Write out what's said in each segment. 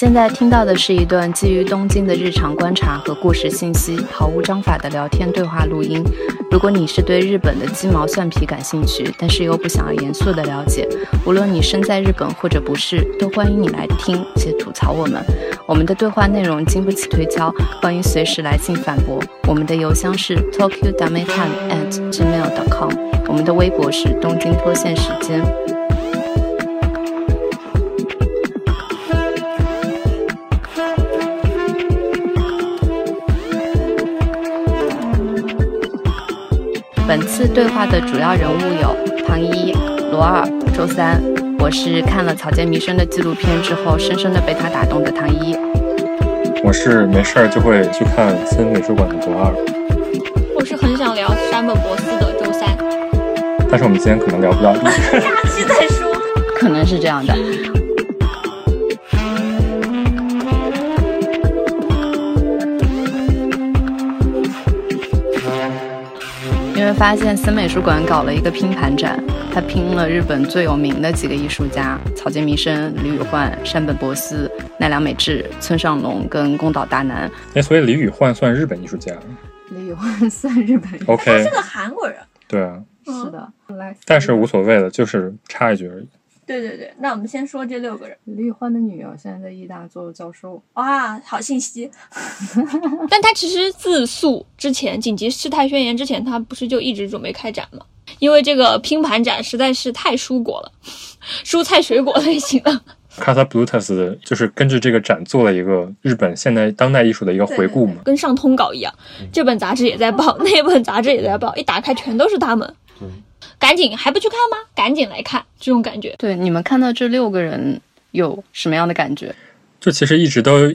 现在听到的是一段基于东京的日常观察和故事信息，毫无章法的聊天对话录音。如果你是对日本的鸡毛蒜皮感兴趣，但是又不想要严肃的了解，无论你身在日本或者不是，都欢迎你来听且吐槽我们。我们的对话内容经不起推敲，欢迎随时来信反驳。我们的邮箱是 tokyo d a m e t i m e at gmail.com，我们的微博是东京脱线时间。本次对话的主要人物有唐一、罗二、周三。我是看了草间弥生的纪录片之后，深深的被他打动的唐一。我是没事儿就会去看森美术馆的罗二。我是很想聊山本博司的周三。但是我们今天可能聊不到。下期再说。可能是这样的。发现森美术馆搞了一个拼盘展，他拼了日本最有名的几个艺术家：草间弥生、李宇焕、山本博司、奈良美智、村上隆跟宫岛大南。哎，所以李宇焕算日本艺术家？李宇焕算日本？OK，他是个韩国人。对啊，是的。但是无所谓了，就是插一句而已。对对对，那我们先说这六个人。李宇焕的女儿现在在艺大做教授。哇，好信息！但他其实自诉之前紧急事态宣言之前，他不是就一直准备开展吗？因为这个拼盘展实在是太蔬果了，蔬菜水果类型的。Casa Blutus 就是根据这个展做了一个日本现代当代艺术的一个回顾嘛，跟上通稿一样，这本杂志也在报，那本杂志也在报，一打开全都是他们。赶紧还不去看吗？赶紧来看，这种感觉。对，你们看到这六个人有什么样的感觉？就其实一直都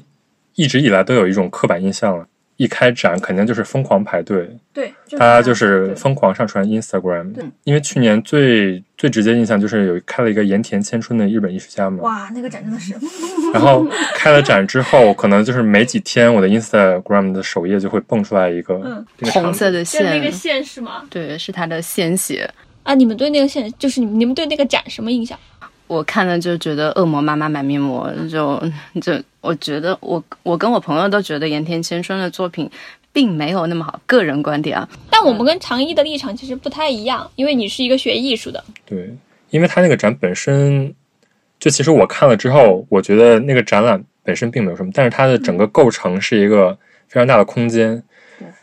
一直以来都有一种刻板印象了，一开展肯定就是疯狂排队，对，大家就是疯狂上传 Instagram。因为去年最最直接印象就是有开了一个盐田千春的日本艺术家嘛。哇，那个展真的是。然后开了展之后，可能就是没几天，我的 Instagram 的首页就会蹦出来一个红色的线，那个线是吗？对，是他的鲜血。啊，你们对那个线就是你们你们对那个展什么印象？我看了就觉得恶魔妈妈买面膜，就 就我觉得我我跟我朋友都觉得盐田千春的作品并没有那么好，个人观点啊。但我们跟长一的立场其实不太一样，因为你是一个学艺术的。对，因为他那个展本身就其实我看了之后，我觉得那个展览本身并没有什么，但是它的整个构成是一个非常大的空间，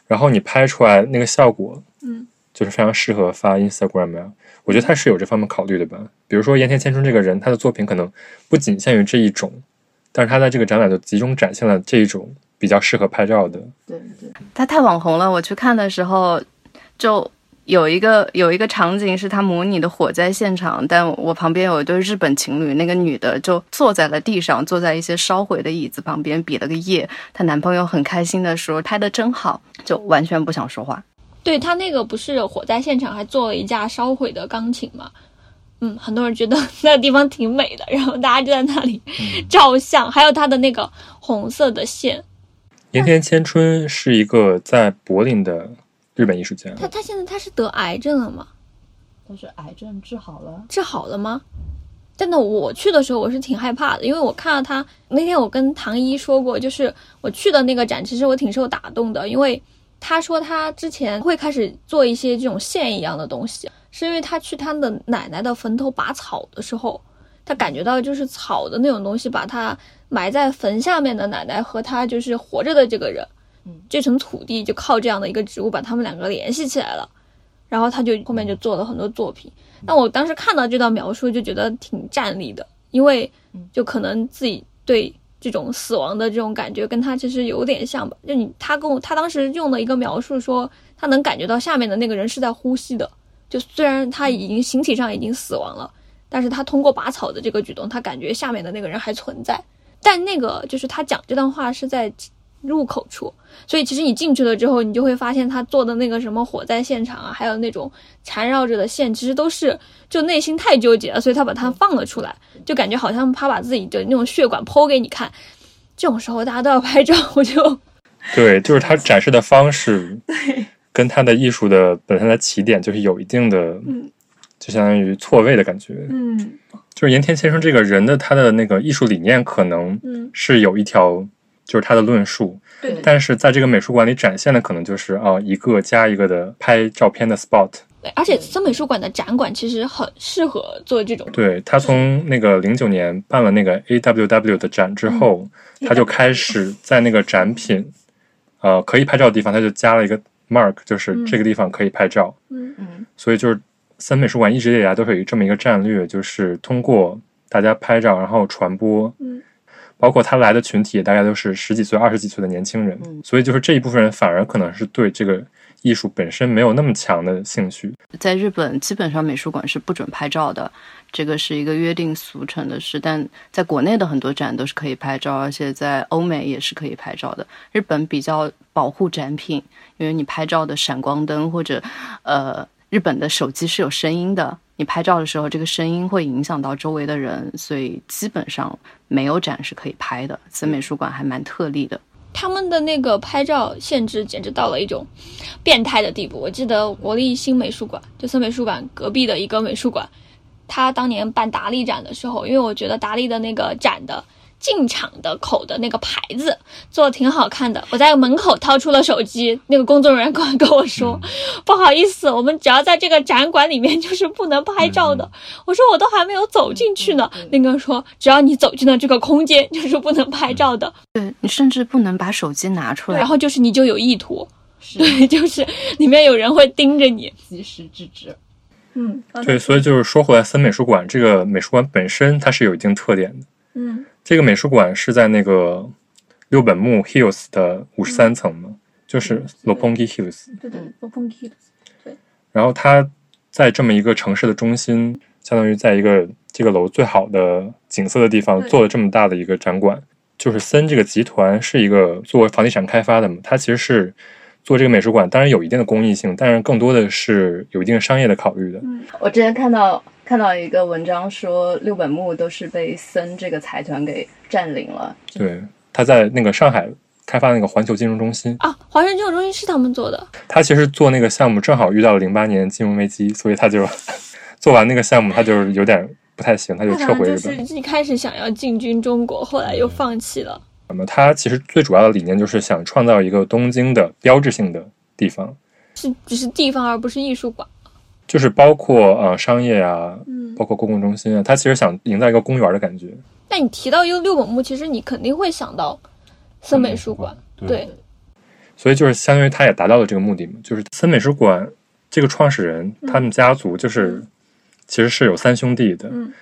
然后你拍出来那个效果，嗯。就是非常适合发 Instagram 呀，我觉得他是有这方面考虑的吧。比如说盐田千春这个人，他的作品可能不仅限于这一种，但是他在这个展览就集中展现了这一种比较适合拍照的。对对，他太网红了。我去看的时候，就有一个有一个场景是他模拟的火灾现场，但我旁边有一对日本情侣，那个女的就坐在了地上，坐在一些烧毁的椅子旁边，比了个耶。她男朋友很开心的说：“拍的真好。”就完全不想说话。对他那个不是火灾现场还做了一架烧毁的钢琴嘛？嗯，很多人觉得 那个地方挺美的，然后大家就在那里 照相。还有他的那个红色的线。岩田千春是一个在柏林的日本艺术家。他他现在他是得癌症了吗？他是癌症治好了？治好了吗？真的，我去的时候我是挺害怕的，因为我看到他那天我跟唐一说过，就是我去的那个展，其实我挺受打动的，因为。他说他之前会开始做一些这种线一样的东西，是因为他去他的奶奶的坟头拔草的时候，他感觉到就是草的那种东西把他埋在坟下面的奶奶和他就是活着的这个人，嗯，这层土地就靠这样的一个植物把他们两个联系起来了，然后他就后面就做了很多作品。那我当时看到这段描述就觉得挺站立的，因为就可能自己对。这种死亡的这种感觉跟他其实有点像吧？就你他跟我他当时用的一个描述说，他能感觉到下面的那个人是在呼吸的。就虽然他已经形体上已经死亡了，但是他通过拔草的这个举动，他感觉下面的那个人还存在。但那个就是他讲这段话是在。入口处，所以其实你进去了之后，你就会发现他做的那个什么火灾现场啊，还有那种缠绕着的线，其实都是就内心太纠结了，所以他把它放了出来，就感觉好像他把自己的那种血管剖给你看。这种时候大家都要拍照，我就 对，就是他展示的方式，对，跟他的艺术的本身的起点就是有一定的就相当于错位的感觉。嗯就是盐田先生这个人的他的那个艺术理念可能嗯，是有一条，就是他的论述，对但是在这个美术馆里展现的可能就是啊一个加一个的拍照片的 spot。对，而且森美术馆的展馆其实很适合做这种。对他从那个零九年办了那个 AWW 的展之后，他就开始在那个展品，呃，可以拍照的地方，他就加了一个 mark，就是这个地方可以拍照。嗯嗯所以就是森美术馆一直以来都是有这么一个战略，就是通过大家拍照，然后传播。嗯包括他来的群体也大概都是十几岁、二十几岁的年轻人，嗯所以就是这一部分人反而可能是对这个艺术本身没有那么强的兴趣。在日本，基本上美术馆是不准拍照的，这个是一个约定俗成的事。但在国内的很多展都是可以拍照，而且在欧美也是可以拍照的。日本比较保护展品，因为你拍照的闪光灯或者呃，日本的手机是有声音的，你拍照的时候这个声音会影响到周围的人，所以基本上没有展是可以拍的。森美术馆还蛮特例的。他们的那个拍照限制简直到了一种变态的地步。我记得国立新美术馆，就森美术馆隔壁的一个美术馆，他当年办达利展的时候，因为我觉得达利的那个展的进场的口的那个牌子做的挺好看的，我在门口掏出了手机，那个工作人员过来跟我说：“不好意思，我们只要在这个展馆里面就是不能拍照的。我说：“我都还没有走进去呢。那个说：“只要你走进了这个空间，就是不能拍照的。”对你甚至不能把手机拿出来然。后就是你就有意图，对，就是里面有人会盯着你。及时制止。嗯，对，所以就是说回来，森美术馆这个美术馆本身它是有一定特点的。嗯这个美术馆是在那个六本木 Hills 的五十三层嘛，就是对 Lopongi Hills。对对，Lopongi Hills。对然后它在这么一个城市的中心，相当于在一个这个楼最好的景色的地方做了这么大的一个展馆。就是森这个集团是一个做房地产开发的嘛，它其实是做这个美术馆，当然有一定的公益性，但是更多的是有一定商业的考虑的。嗯我之前看到看到一个文章说，六本木都是被森这个财团给占领了。对，他在那个上海开发那个环球金融中心，啊，环球金融中心是他们做的。他其实做那个项目正好遇到了零八年金融危机，所以他就 做完那个项目，他就是有点不太行，他就撤回日就是本。一开始想要进军中国，后来又放弃了。那么他其实最主要的理念就是想创造一个东京的标志性的地方，是只是地方，而不是艺术馆。就是包括呃商业啊，嗯，包括公共中心啊，他其实想营造一个公园的感觉。那你提到一个六本木，其实你肯定会想到森美术馆。对，所以就是相当于他也达到了这个目的嘛，就是森美术馆这个创始人，他们家族就是、其实是有三兄弟的，嗯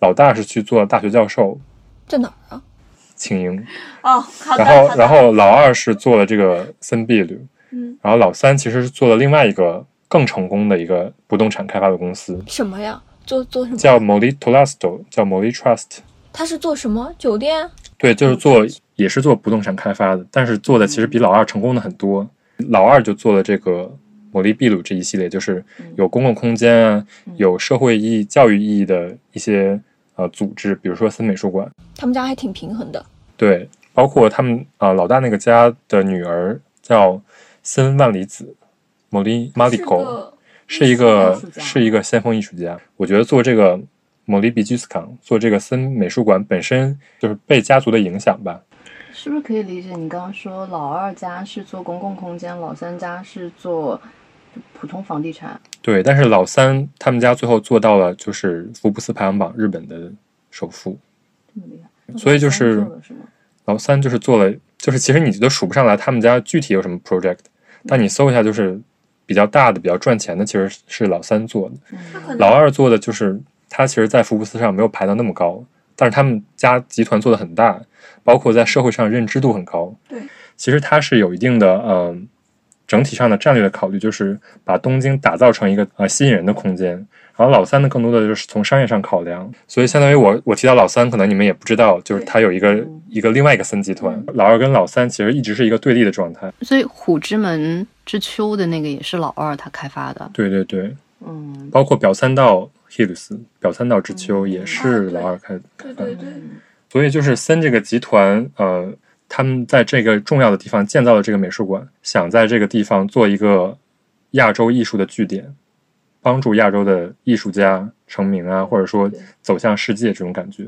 老大是去做大学教授，在哪儿啊？庆英，哦，然后然后老二是做了这个森碧旅，嗯，然后老三其实是做了另外一个更成功的一个不动产开发的公司，什么呀？做做什么？叫 Molly Tolasto，叫 Molly Trust。他是做什么？酒店？对，就是做也是做不动产开发的，但是做的其实比老二成功的很多。老二就做了这个摩利秘鲁这一系列，就是有公共空间啊，有社会意义、教育意义的一些呃组织，比如说森美术馆。他们家还挺平衡的。对，包括他们啊、呃老大那个家的女儿叫森万里子，摩利马里科，是一个是一个先锋艺术家。我觉得做这个摩利比居斯康做这个森美术馆本身就是被家族的影响吧。是不是可以理解你刚刚说老二家是做公共空间，老三家是做普通房地产？对，但是老三他们家最后做到了就是福布斯排行榜日本的首富，这么厉害，所以就是？老三就是做了，就是其实你都数不上来他们家具体有什么 project，但你搜一下就是比较大的、比较赚钱的，其实是老三做的。嗯老二做的就是他其实，在福布斯上没有排到那么高，但是他们家集团做的很大，包括在社会上认知度很高。对，其实他是有一定的嗯、整体上的战略的考虑，就是把东京打造成一个呃吸引人的空间。然后老三呢，更多的就是从商业上考量，所以相当于我我提到老三，可能你们也不知道，就是他有一个一个另外一个森集团，老二跟老三其实一直是一个对立的状态。所以虎之门之丘的那个也是老二他开发的。对对对，嗯，包括表参道 Hills、表参道之丘也是老二开开发的。对对，所以就是森这个集团，呃，他们在这个重要的地方建造了这个美术馆，想在这个地方做一个亚洲艺术的据点。帮助亚洲的艺术家成名啊，或者说走向世界这种感觉。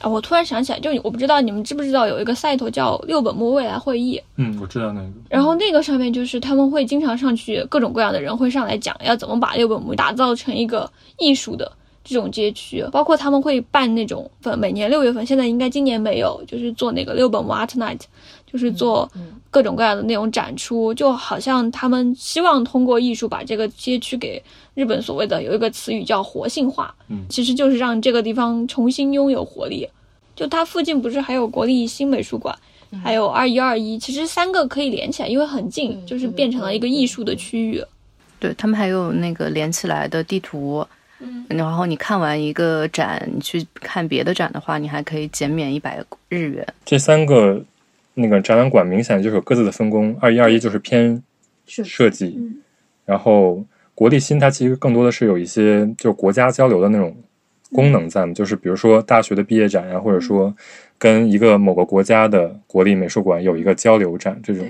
啊，我突然想起来，就我不知道你们知不知道有一个 site 叫六本木未来会议，嗯，我知道那个。然后那个上面就是他们会经常上去，各种各样的人会上来讲要怎么把六本木打造成一个艺术的这种街区，包括他们会办那种份每年六月份，现在应该今年没有，就是做那个六本木 Art Night，就是做各种各样的那种展出，就好像他们希望通过艺术把这个街区给日本所谓的有一个词语叫活性化，嗯其实就是让这个地方重新拥有活力。就它附近不是还有国立新美术馆，还有二一二一，其实三个可以连起来，因为很近，就是变成了一个艺术的区域。对他们还有那个连起来的地图，嗯，然后你看完一个展，你去看别的展的话，你还可以减免一百日元。这三个那个展览馆明显就是有各自的分工，二一二一就是偏设设计，嗯。然后国立新它其实更多的是有一些就是国家交流的那种功能在嘛，就是比如说大学的毕业展呀、或者说跟一个某个国家的国立美术馆有一个交流展，这种。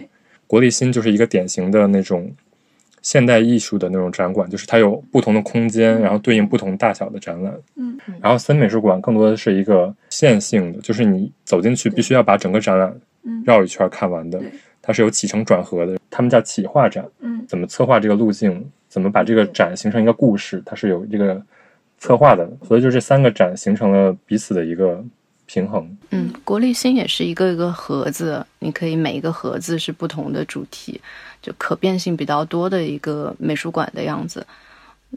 国立新就是一个典型的那种现代艺术的那种展馆，就是它有不同的空间，然后对应不同大小的展览。嗯，然后森美术馆更多的是一个线性的，就是你走进去必须要把整个展览嗯绕一圈看完的，它是有起承转合的。他们叫企划展，嗯怎么策划这个路径，怎么把这个展形成一个故事，它是有这个策划的。所以就这三个展形成了彼此的一个平衡。嗯，国立新也是一个一个盒子，你可以每一个盒子是不同的主题，就可变性比较多的一个美术馆的样子。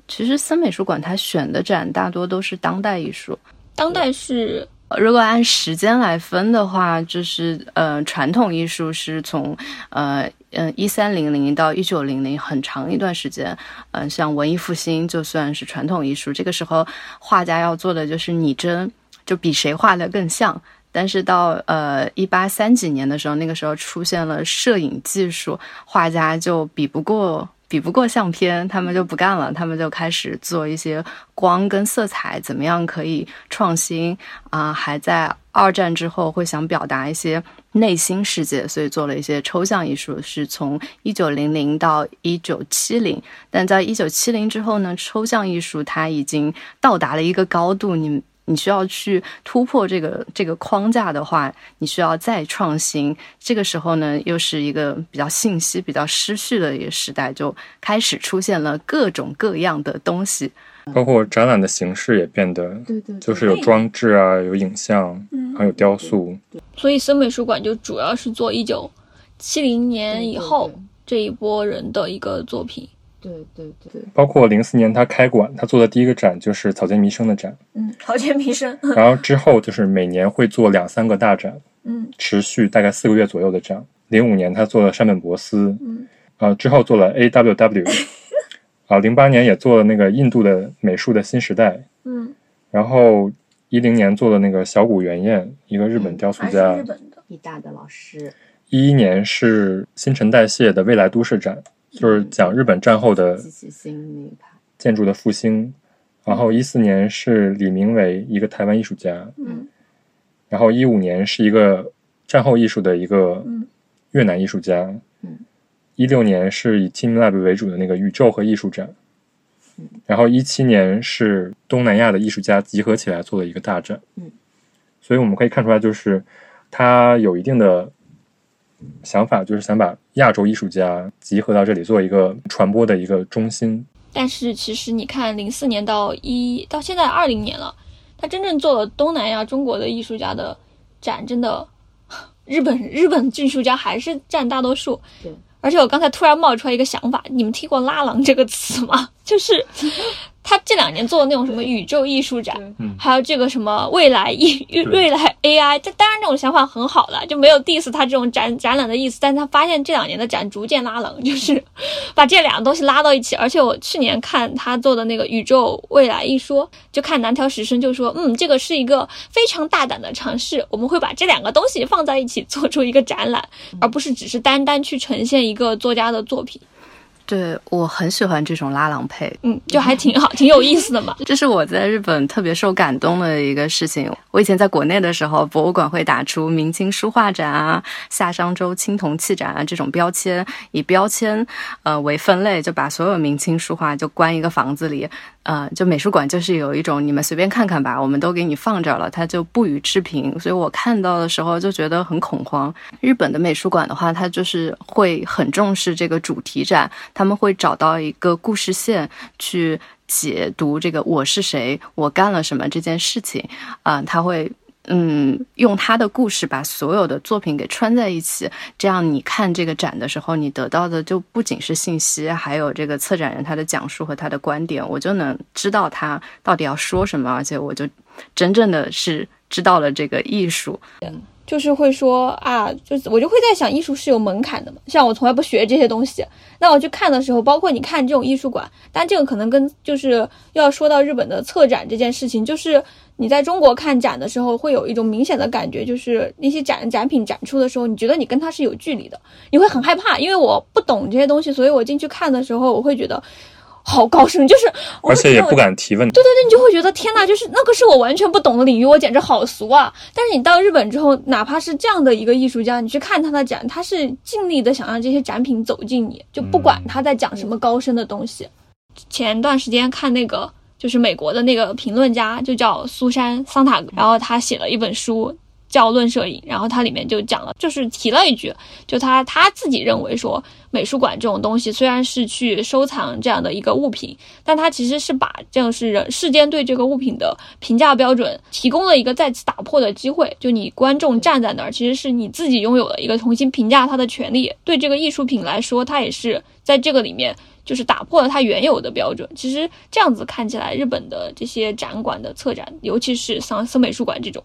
其实森美术馆它选的展大多都是当代艺术，当代是呃如果按时间来分的话，就是呃，传统艺术是从呃嗯一三零零到一九零零很长一段时间，嗯、像文艺复兴就算是传统艺术，这个时候画家要做的就是拟真，就比谁画的更像。但是到呃一八三几年的时候，那个时候出现了摄影技术，画家就比不过比不过相片，他们就不干了，他们就开始做一些光跟色彩怎么样可以创新啊、还在二战之后会想表达一些内心世界，所以做了一些抽象艺术，是从一九零零到一九七零，但在一九七零之后呢，抽象艺术它已经到达了一个高度，你。你需要去突破这个这个框架的话，你需要再创新。这个时候呢，又是一个比较信息比较失序的一个时代，就开始出现了各种各样的东西。包括展览的形式也变得，对对，就是有装置啊，有影像，还有雕塑。所以森美术馆就主要是做一九七零年以后这一波人的一个作品。对对对。对，包括零四年他开馆，他做的第一个展就是草间弥生的展，嗯，草间弥生。然后之后就是每年会做两三个大展，嗯。持续大概四个月左右的展。零五年他做了山本博司，嗯。呃，之后做了 AWW，啊，零八年也做了那个印度的美术的新时代，嗯，然后一零年做了那个小谷原彦，一个日本雕塑家。日，本的。一大的老师，一一年是新陈代谢的未来都市展，就是讲日本战后的建筑的复兴。然后一四年是李明伟，一个台湾艺术家。嗯然后一五年是一个战后艺术的一个嗯越南艺术家。嗯一六年是以 Team Lab 为主的那个宇宙和艺术展。嗯然后一七年是东南亚的艺术家集合起来做了一个大展。嗯所以我们可以看出来，就是它有一定的想法，就是想把亚洲艺术家集合到这里，做一个传播的一个中心。但是其实你看，零四年到一到现在二零年了，他真正做了东南亚中国的艺术家的展，真的，日本日本艺术家还是占大多数。对，而且我刚才突然冒出来一个想法，你们听过“拉郎”这个词吗？就是他这两年做的那种什么宇宙艺术展，嗯还有这个什么未来艺 未来 AI，这当然这种想法很好了，就没有 diss 他这种展展览的意思。但是他发现这两年的展逐渐拉冷，就是把这两个东西拉到一起。而且我去年看他做的那个宇宙未来一说，就看南条实生就说，嗯，这个是一个非常大胆的尝试，我们会把这两个东西放在一起做出一个展览，而不是只是单单去呈现一个作家的作品。对我很喜欢这种拉郎配，嗯，就还挺好，挺有意思的嘛。这是我在日本特别受感动的一个事情。我以前在国内的时候，博物馆会打出明清书画展啊、夏商周青铜器展啊这种标签，以标签呃为分类，就把所有明清书画就关一个房子里。呃，就美术馆就是有一种你们随便看看吧，我们都给你放这了，它就不予置评。所以我看到的时候就觉得很恐慌。日本的美术馆的话，它就是会很重视这个主题展，他们会找到一个故事线去解读这个我是谁，我干了什么这件事情。啊、他会。嗯，用他的故事把所有的作品给穿在一起，这样你看这个展的时候，你得到的就不仅是信息，还有这个策展人他的讲述和他的观点，我就能知道他到底要说什么，而且我就真正的是知道了这个艺术。就是会说啊，就是我就会在想，艺术是有门槛的嘛。像我从来不学这些东西，那我去看的时候，包括你看这种艺术馆，但这个可能跟就是要说到日本的策展这件事情，就是你在中国看展的时候，会有一种明显的感觉，就是那些展展品展出的时候，你觉得你跟它是有距离的，你会很害怕，因为我不懂这些东西，所以我进去看的时候，我会觉得好高深，就是而且也不敢提问。对对对，你就会觉得天呐，就是那个是我完全不懂的领域，我简直好俗啊！但是你到日本之后，哪怕是这样的一个艺术家，你去看他的展，他是尽力的想让这些展品走进你，就不管他在讲什么高深的东西。前段时间看那个，就是美国的那个评论家，就叫苏珊桑塔格，然后他写了一本书。叫论摄影，然后它里面就讲了，就是提了一句，就他他自己认为说，美术馆这种东西虽然是去收藏这样的一个物品，但它其实是把这样是人世间对这个物品的评价标准提供了一个再次打破的机会。就你观众站在那儿，其实是你自己拥有了一个重新评价它的权利。对这个艺术品来说，它也是在这个里面就是打破了它原有的标准。其实这样子看起来，日本的这些展馆的策展，尤其是像森美术馆这种。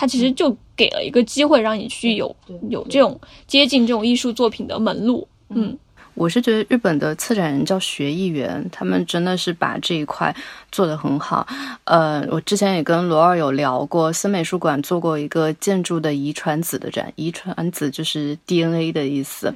它其实就给了一个机会，让你去有有这种接近这种艺术作品的门路。嗯，我是觉得日本的策展人叫学艺员，他们真的是把这一块做得很好。呃，我之前也跟罗二有聊过，森美术馆做过一个建筑的遗传子的展，遗传子就是 DNA 的意思。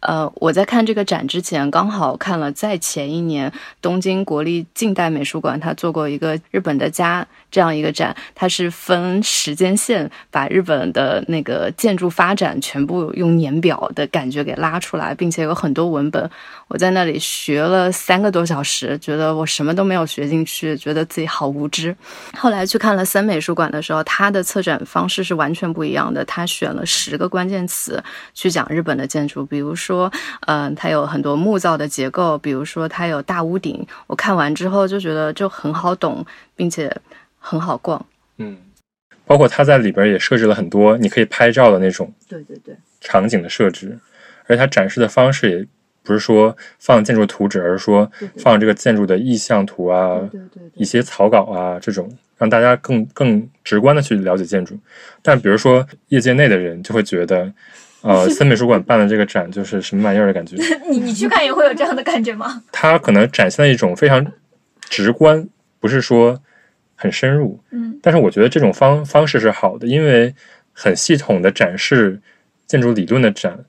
呃，我在看这个展之前，刚好看了在前一年东京国立近代美术馆，他做过一个日本的家这样一个展，它是分时间线，把日本的那个建筑发展全部用年表的感觉给拉出来，并且有很多文本。我在那里学了三个多小时，觉得我什么都没有学进去，觉得自己好无知。后来去看了森美术馆的时候，它的策展方式是完全不一样的。他选了十个关键词去讲日本的建筑，比如说，嗯、呃，它有很多木造的结构，比如说它有大屋顶。我看完之后就觉得就很好懂，并且很好逛。嗯，包括它在里边也设置了很多你可以拍照的那种对对对，场景的设置，而且它展示的方式也不是说放建筑图纸，而是说放这个建筑的意向图啊，对对对一些草稿啊这种，让大家更更直观的去了解建筑。但比如说业界内的人就会觉得，呃，森美术馆办的这个展就是什么玩意儿的感觉。你你去看也会有这样的感觉吗？它可能展现了一种非常直观，不是说很深入。嗯，但是我觉得这种方方式是好的，因为很系统的展示建筑理论的展，嗯，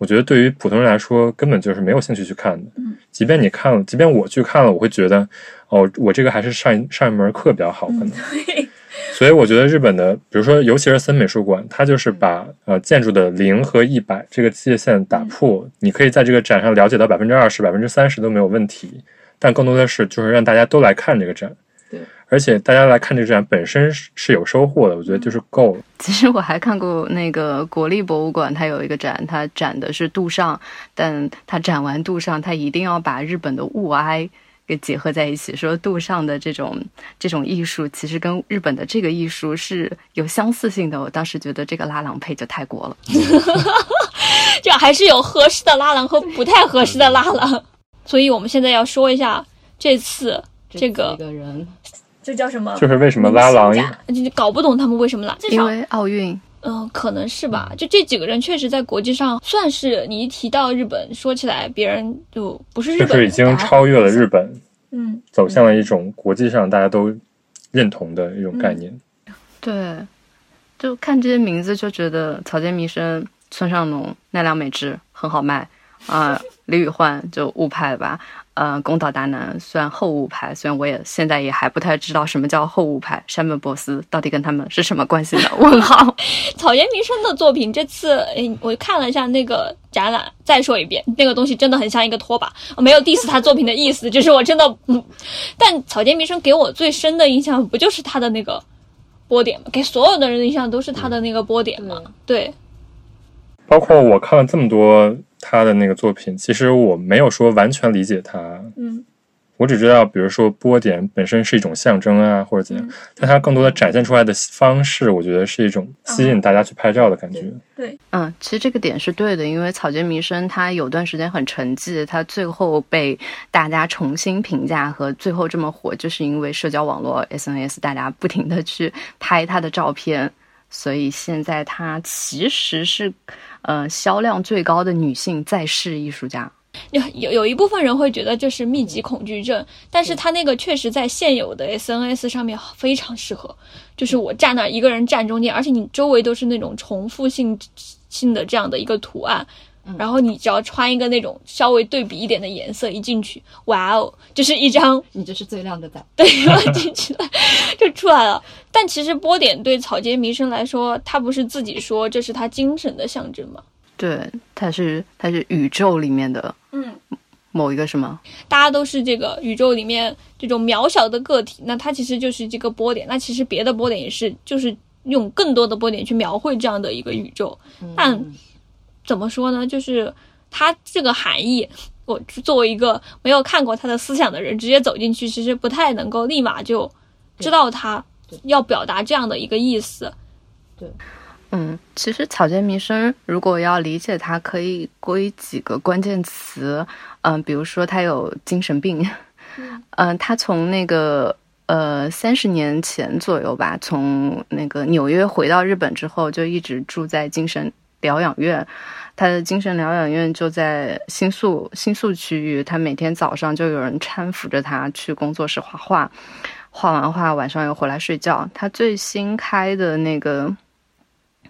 我觉得对于普通人来说根本就是没有兴趣去看的。嗯，即便你看了，即便我去看了，我会觉得，哦，我这个还是上一上一门课比较好，可能。对，所以我觉得日本的，比如说，尤其是森美术馆，它就是把呃建筑的零和一百这个界限打破，你可以在这个展上了解到百分之二十、百分之三十都没有问题，但更多的是就是让大家都来看这个展，对，而且大家来看这个展本身是是有收获的，我觉得就是够了。其实我还看过那个国立博物馆，它有一个展，它展的是杜尚，但它展完杜尚，它一定要把日本的物哀给结合在一起，说杜尚的这种这种艺术，其实跟日本的这个艺术是有相似性的。我当时觉得这个拉郎配就太过了。这还是有合适的拉郎和不太合适的拉郎。所以我们现在要说一下这次这个个人，这叫什么？就是为什么拉郎明星展就搞不懂他们为什么拉，至少因为奥运，嗯、可能是吧。就这几个人确实在国际上算是你一提到日本，说起来别人就不是日本，就是已经超越了日本，嗯，走向了一种国际上大家都认同的一种概念。对，就看这些名字就觉得草间弥生、村上隆、奈良美智很好卖，啊、李宇焕就误派吧，呃，宫岛达男算后误派，虽然我也现在也还不太知道什么叫后误派，山本博司到底跟他们是什么关系呢？问号。草间弥生的作品，这次诶，我看了一下那个展览，再说一遍，那个东西真的很像一个拖把，我没有 diss 他作品的意思，就是我真的，嗯，但草间弥生给我最深的印象，不就是他的那个波点吗？给所有的人的印象都是他的那个波点嘛，对，包括我看了这么多他的那个作品，其实我没有说完全理解他，嗯。我只知道，比如说波点本身是一种象征啊，或者怎样，嗯。但它更多的展现出来的方式，我觉得是一种吸引大家去拍照的感觉。对，嗯，其实这个点是对的，因为草间弥生他有段时间很沉寂，他最后被大家重新评价和最后这么火，就是因为社交网络 SNS 大家不停的去拍他的照片，所以现在他其实是呃销量最高的女性在世艺术家。有有有一部分人会觉得这是密集恐惧症，但是他那个确实在现有的 SNS 上面非常适合，就是我站那儿一个人站中间，而且你周围都是那种重复性性的这样的一个图案。然后你只要穿一个那种稍微对比一点的颜色，一进去，哇哦，就是一张你就是最亮的仔。对，进去了就出来了。但其实波点对草间弥生来说，他不是自己说这是他精神的象征吗？对，他是他是宇宙里面的嗯，某一个什么？大家都是这个宇宙里面这种渺小的个体，那它其实就是这个波点。那其实别的波点也是，就是用更多的波点去描绘这样的一个宇宙。但怎么说呢？就是他这个含义，我作为一个没有看过他的思想的人，直接走进去，其实不太能够立马就知道他要表达这样的一个意思。对嗯，其实草间弥生如果要理解它，可以归几个关键词，嗯，比如说他有精神病，嗯，他从那个呃三十年前左右吧，从那个纽约回到日本之后，就一直住在精神疗养院。他的精神疗养院就在新宿新宿区域，他每天早上就有人搀扶着他去工作室画画，画完画晚上又回来睡觉。他最新开的那个。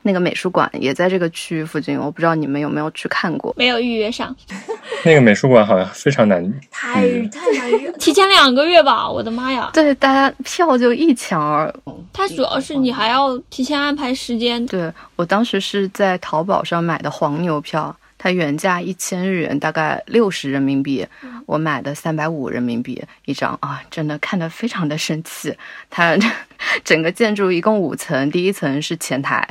那个美术馆也在这个区域附近，我不知道你们有没有去看过。没有预约上，那个美术馆好像非常难太难约，提前两个月吧，我的妈呀！对，大家票就一抢而。它主要是你还要提前安排时间，对我当时是在淘宝上买的黄牛票，它原价一千日元，大概六十人民币，我买的三百五人民币一张啊，真的看得非常的生气。它 整个建筑一共五层，第一层是前台，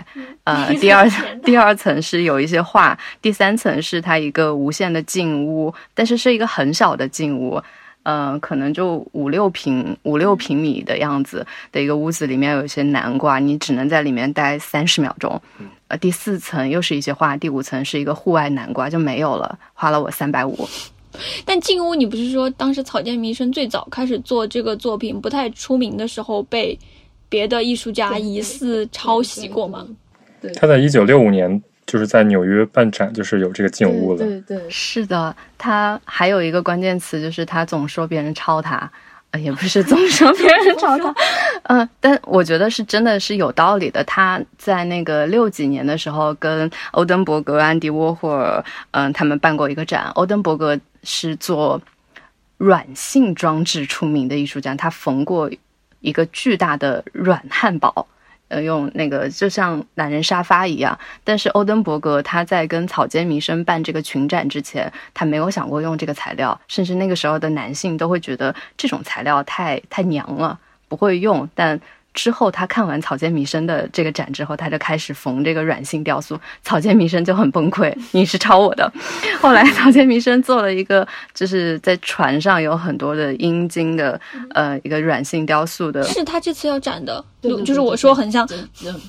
呃，第二 第二层是有一些画，第三层是它一个无限的静屋，但是是一个很小的静屋。嗯、可能就五六平五六平米的样子的一个屋子，里面有一些南瓜，你只能在里面待三十秒钟。呃，第四层又是一些画，第五层是一个户外南瓜就没有了，花了我三百五。但静屋，你不是说当时草间弥生最早开始做这个作品不太出名的时候，被别的艺术家疑似抄袭过吗？对他在一九六五年就是在纽约办展，就是有这个静屋了。对对对，是的，他还有一个关键词就是他总说别人抄他。呃，也不是总说别人抄他，嗯、但我觉得是真的是有道理的。他在那个六几年的时候，跟欧登伯格、安迪沃霍尔，嗯、他们办过一个展。欧登伯格是做软性装置出名的艺术家，他缝过一个巨大的软汉堡，呃，用那个就像懒人沙发一样。但是欧登伯格他在跟草间弥生办这个群展之前，他没有想过用这个材料，甚至那个时候的男性都会觉得这种材料太太娘了，不会用。但之后他看完草间弥生的这个展之后，他就开始缝这个软性雕塑，草间弥生就很崩溃，你是抄我的。后来草间弥生做了一个，就是在船上有很多的阴茎的，呃，一个软性雕塑的是他这次要展的，对对对就是我说很像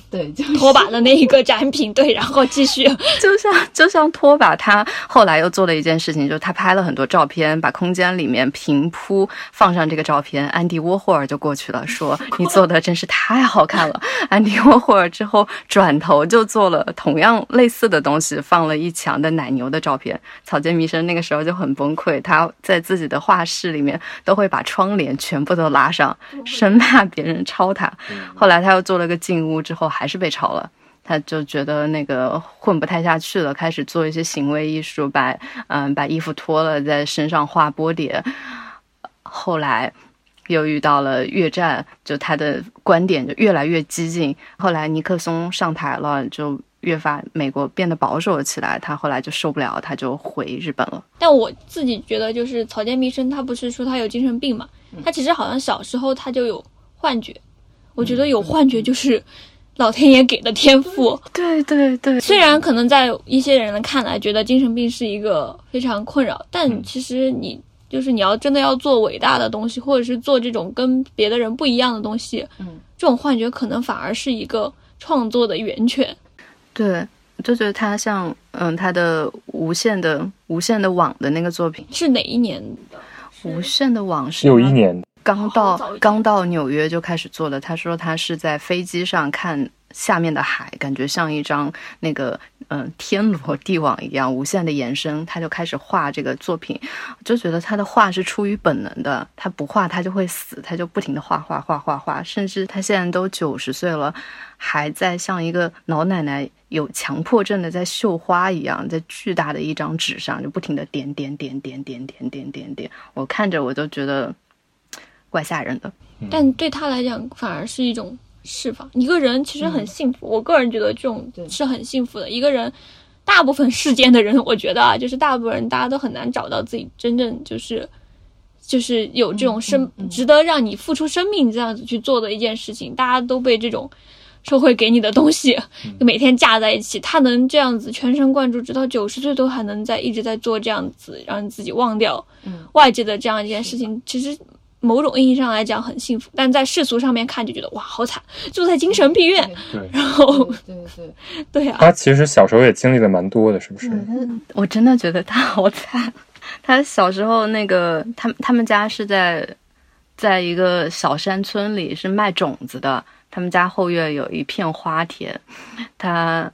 对，就拖把的那一个展品，对，然后继续，就像就像拖把，他后来又做了一件事情，就是他拍了很多照片，把空间里面平铺放上这个照片。安迪沃霍尔就过去了，说：“你做的真是太好看了。”安迪沃霍尔之后转头就做了同样类似的东西，放了一墙的奶牛的照片。草间弥生那个时候就很崩溃，他在自己的画室里面都会把窗帘全部都拉上，生怕别人抄他。后来他又做了个静屋，之后还是被抄了。他就觉得那个混不太下去了，开始做一些行为艺术，把嗯把衣服脱了在身上画波点。后来又遇到了越战，就他的观点就越来越激进。后来尼克松上台了，就越发美国变得保守了起来。他后来就受不了，他就回日本了。但我自己觉得，就是草间弥生，他不是说他有精神病嘛？他其实好像小时候他就有幻觉。我觉得有幻觉就是老天爷给的天赋。对对对，虽然可能在一些人看来，觉得精神病是一个非常困扰，但其实你就是你要真的要做伟大的东西，或者是做这种跟别的人不一样的东西，嗯，这种幻觉可能反而是一个创作的源泉。对，就觉得他像嗯，他的无限的无限的网的那个作品，是哪一年的？无限的网是有一年刚到刚到纽约就开始做的。他说他是在飞机上看下面的海，感觉像一张那个嗯、天罗地网一样无限的延伸，他就开始画这个作品。就觉得他的画是出于本能的，他不画他就会死，他就不停的画画画画画，甚至他现在都九十岁了，还在像一个老奶奶有强迫症的在绣花一样，在巨大的一张纸上就不停的点点点点点点点点点，我看着我都觉得怪吓人的。但对他来讲，反而是一种释放。一个人其实很幸福，我个人觉得这种是很幸福的。一个人，大部分世间的人，我觉得啊，就是大部分人大家都很难找到自己真正就是。就是有这种生、值得让你付出生命这样子去做的一件事情，大家都被这种社会给你的东西 每天架在一起，他能这样子全神贯注，直到九十岁都还能在一直在做这样子，让自己忘掉嗯。外界的这样一件事情，其实某种意义上来讲很幸福，但在世俗上面看就觉得哇好惨，住在精神病院，对然后对对对啊，他其实小时候也经历了蛮多的，是不是？我真的觉得他好惨。他小时候那个，他他们家是在在一个小山村里，是卖种子的。他们家后院有一片花田。他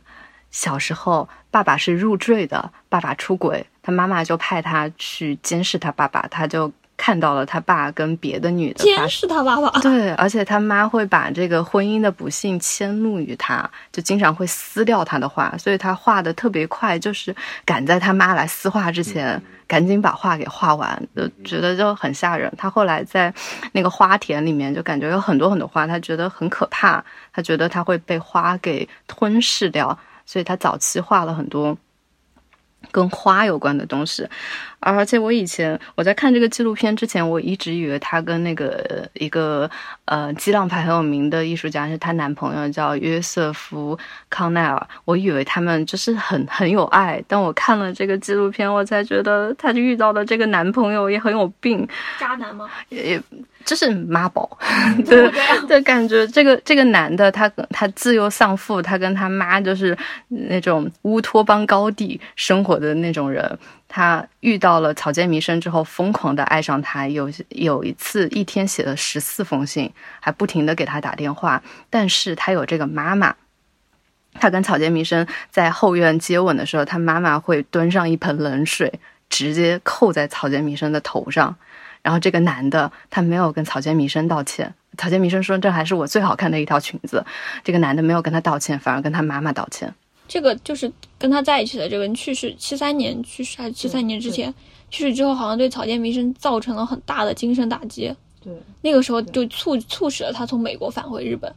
小时候，爸爸是入赘的，爸爸出轨，他妈妈就派他去监视他爸爸，他就看到了他爸跟别的女的发监视他爸爸，对，而且他妈会把这个婚姻的不幸迁怒于他，就经常会撕掉他的画，所以他画的特别快，就是赶在他妈来撕画之前，赶紧把画给画完，就觉得就很吓人。他后来在那个花田里面，就感觉有很多很多花，他觉得很可怕，他觉得他会被花给吞噬掉，所以他早期画了很多。跟花有关的东西，而且我以前我在看这个纪录片之前，我一直以为她跟那个一个呃激浪派很有名的艺术家是她男朋友叫约瑟夫康奈尔，我以为他们就是很很有爱，但我看了这个纪录片，我才觉得她遇到的这个男朋友也很有病，渣男吗？也也就是妈宝，对对，感觉这个这个男的他他自幼丧父，他跟他妈就是那种乌托邦高地生活的那种人。他遇到了草间弥生之后，疯狂的爱上他。有有一次，一天写了十四封信，还不停的给他打电话。但是他有这个妈妈，他跟草间弥生在后院接吻的时候，他妈妈会端上一盆冷水，直接扣在草间弥生的头上。然后这个男的他没有跟草间弥生道歉，草间弥生说这还是我最好看的一条裙子。这个男的没有跟他道歉，反而跟他妈妈道歉。这个就是跟他在一起的这个人去世，七三年去世还是七三年之前去世之后，好像对草间弥生造成了很大的精神打击。对那个时候就促促使了他从美国返回日本。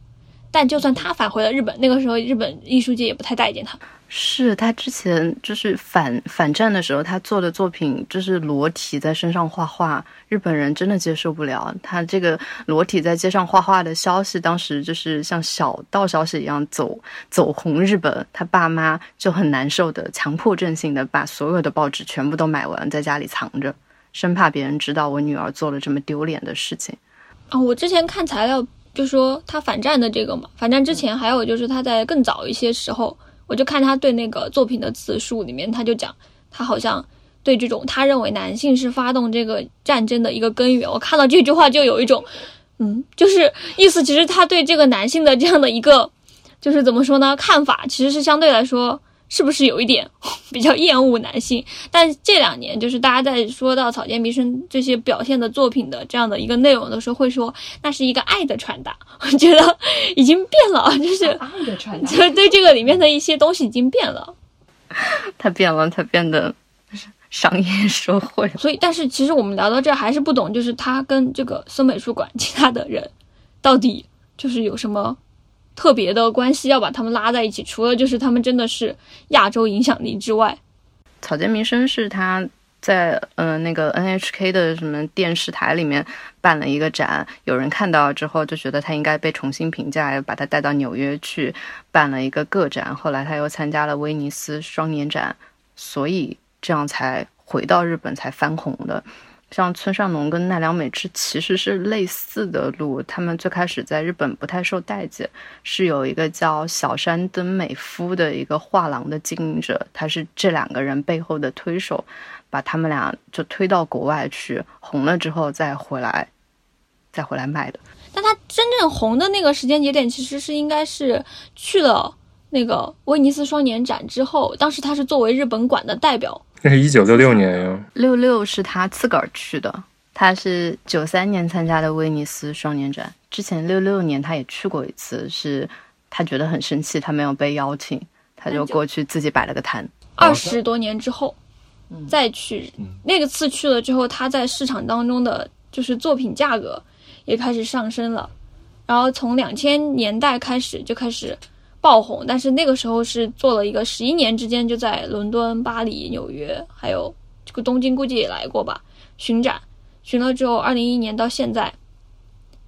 但就算他返回了日本，那个时候日本艺术界也不太待见他。是他之前就是反反战的时候，他做的作品就是裸体在身上画画，日本人真的接受不了他这个裸体在街上画画的消息，当时就是像小道消息一样走走红日本，他爸妈就很难受的，强迫症性的把所有的报纸全部都买完，在家里藏着，生怕别人知道我女儿做了这么丢脸的事情。啊、我之前看材料就说他反战的这个嘛，反战之前还有就是他在更早一些时候，我就看他对那个作品的自述里面，他就讲他好像对这种他认为男性是发动这个战争的一个根源。我看到这句话就有一种，嗯，就是意思其实他对这个男性的这样的一个，就是怎么说呢，看法其实是相对来说是不是有一点 比较厌恶男性？但这两年，就是大家在说到草间弥生这些表现的作品的这样的一个内容的时候，会说那是一个爱的传达。我觉得已经变了，就是爱的传达，就对这个里面的一些东西已经变了。他变了，他变得商业社会了。所以，但是其实我们聊到这儿还是不懂，就是他跟这个森美术馆其他的人到底就是有什么特别的关系，要把他们拉在一起。除了就是他们真的是亚洲影响力之外，草间弥生是他在嗯、那个 NHK 的什么电视台里面办了一个展，有人看到之后就觉得他应该被重新评价，把他带到纽约去办了一个个展。后来他又参加了威尼斯双年展，所以这样才回到日本才翻红的。像村上隆跟奈良美智其实是类似的路，他们最开始在日本不太受待见，是有一个叫小山登美夫的一个画廊的经营者，他是这两个人背后的推手，把他们俩就推到国外去，红了之后再回来，再回来卖的。但他真正红的那个时间节点，其实是应该是去了那个威尼斯双年展之后，当时他是作为日本馆的代表。那是一九六六年呀，六六是他自个儿去的，他是九三年参加的威尼斯双年展，之前六六年他也去过一次，是他觉得很生气，他没有被邀请，他就过去自己摆了个摊。二十多年之后，嗯再去嗯那个次去了之后，他在市场当中的就是作品价格也开始上升了，然后从两千年代开始就开始爆红，但是那个时候是做了一个十一年之间就在伦敦、巴黎、纽约，还有这个东京估计也来过吧巡展，巡了之后，二零一一年到现在，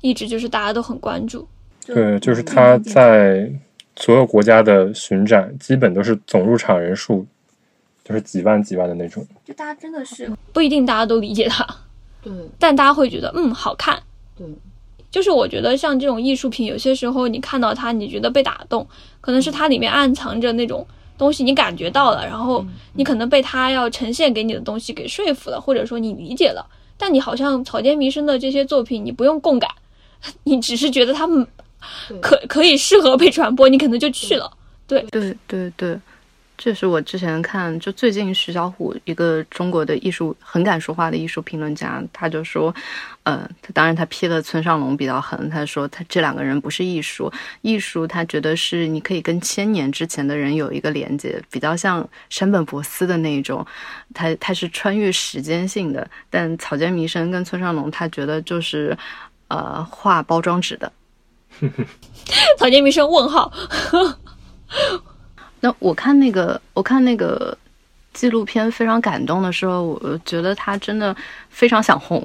一直就是大家都很关注。对，就是他在所有国家的巡展，基本都是总入场人数就是几万几万的那种。就大家真的是不一定大家都理解他，对但大家会觉得嗯好看。对，就是我觉得像这种艺术品，有些时候你看到它，你觉得被打动，可能是它里面暗藏着那种东西，你感觉到了，然后你可能被它要呈现给你的东西给说服了，或者说你理解了。但你好像草间弥生的这些作品，你不用共感，你只是觉得他们可可以适合被传播，你可能就去了。对对对对，这是我之前看，就最近徐小虎一个中国的艺术很敢说话的艺术评论家，他就说，呃，他当然他批了村上隆比较狠，他说他这两个人不是艺术，艺术他觉得是你可以跟千年之前的人有一个连接，比较像山本博斯的那种，他他是穿越时间性的，但草间弥生跟村上隆他觉得就是，呃，画包装纸的。草间弥生问号，那我看那个，我看那个纪录片非常感动的时候，我觉得他真的非常想红。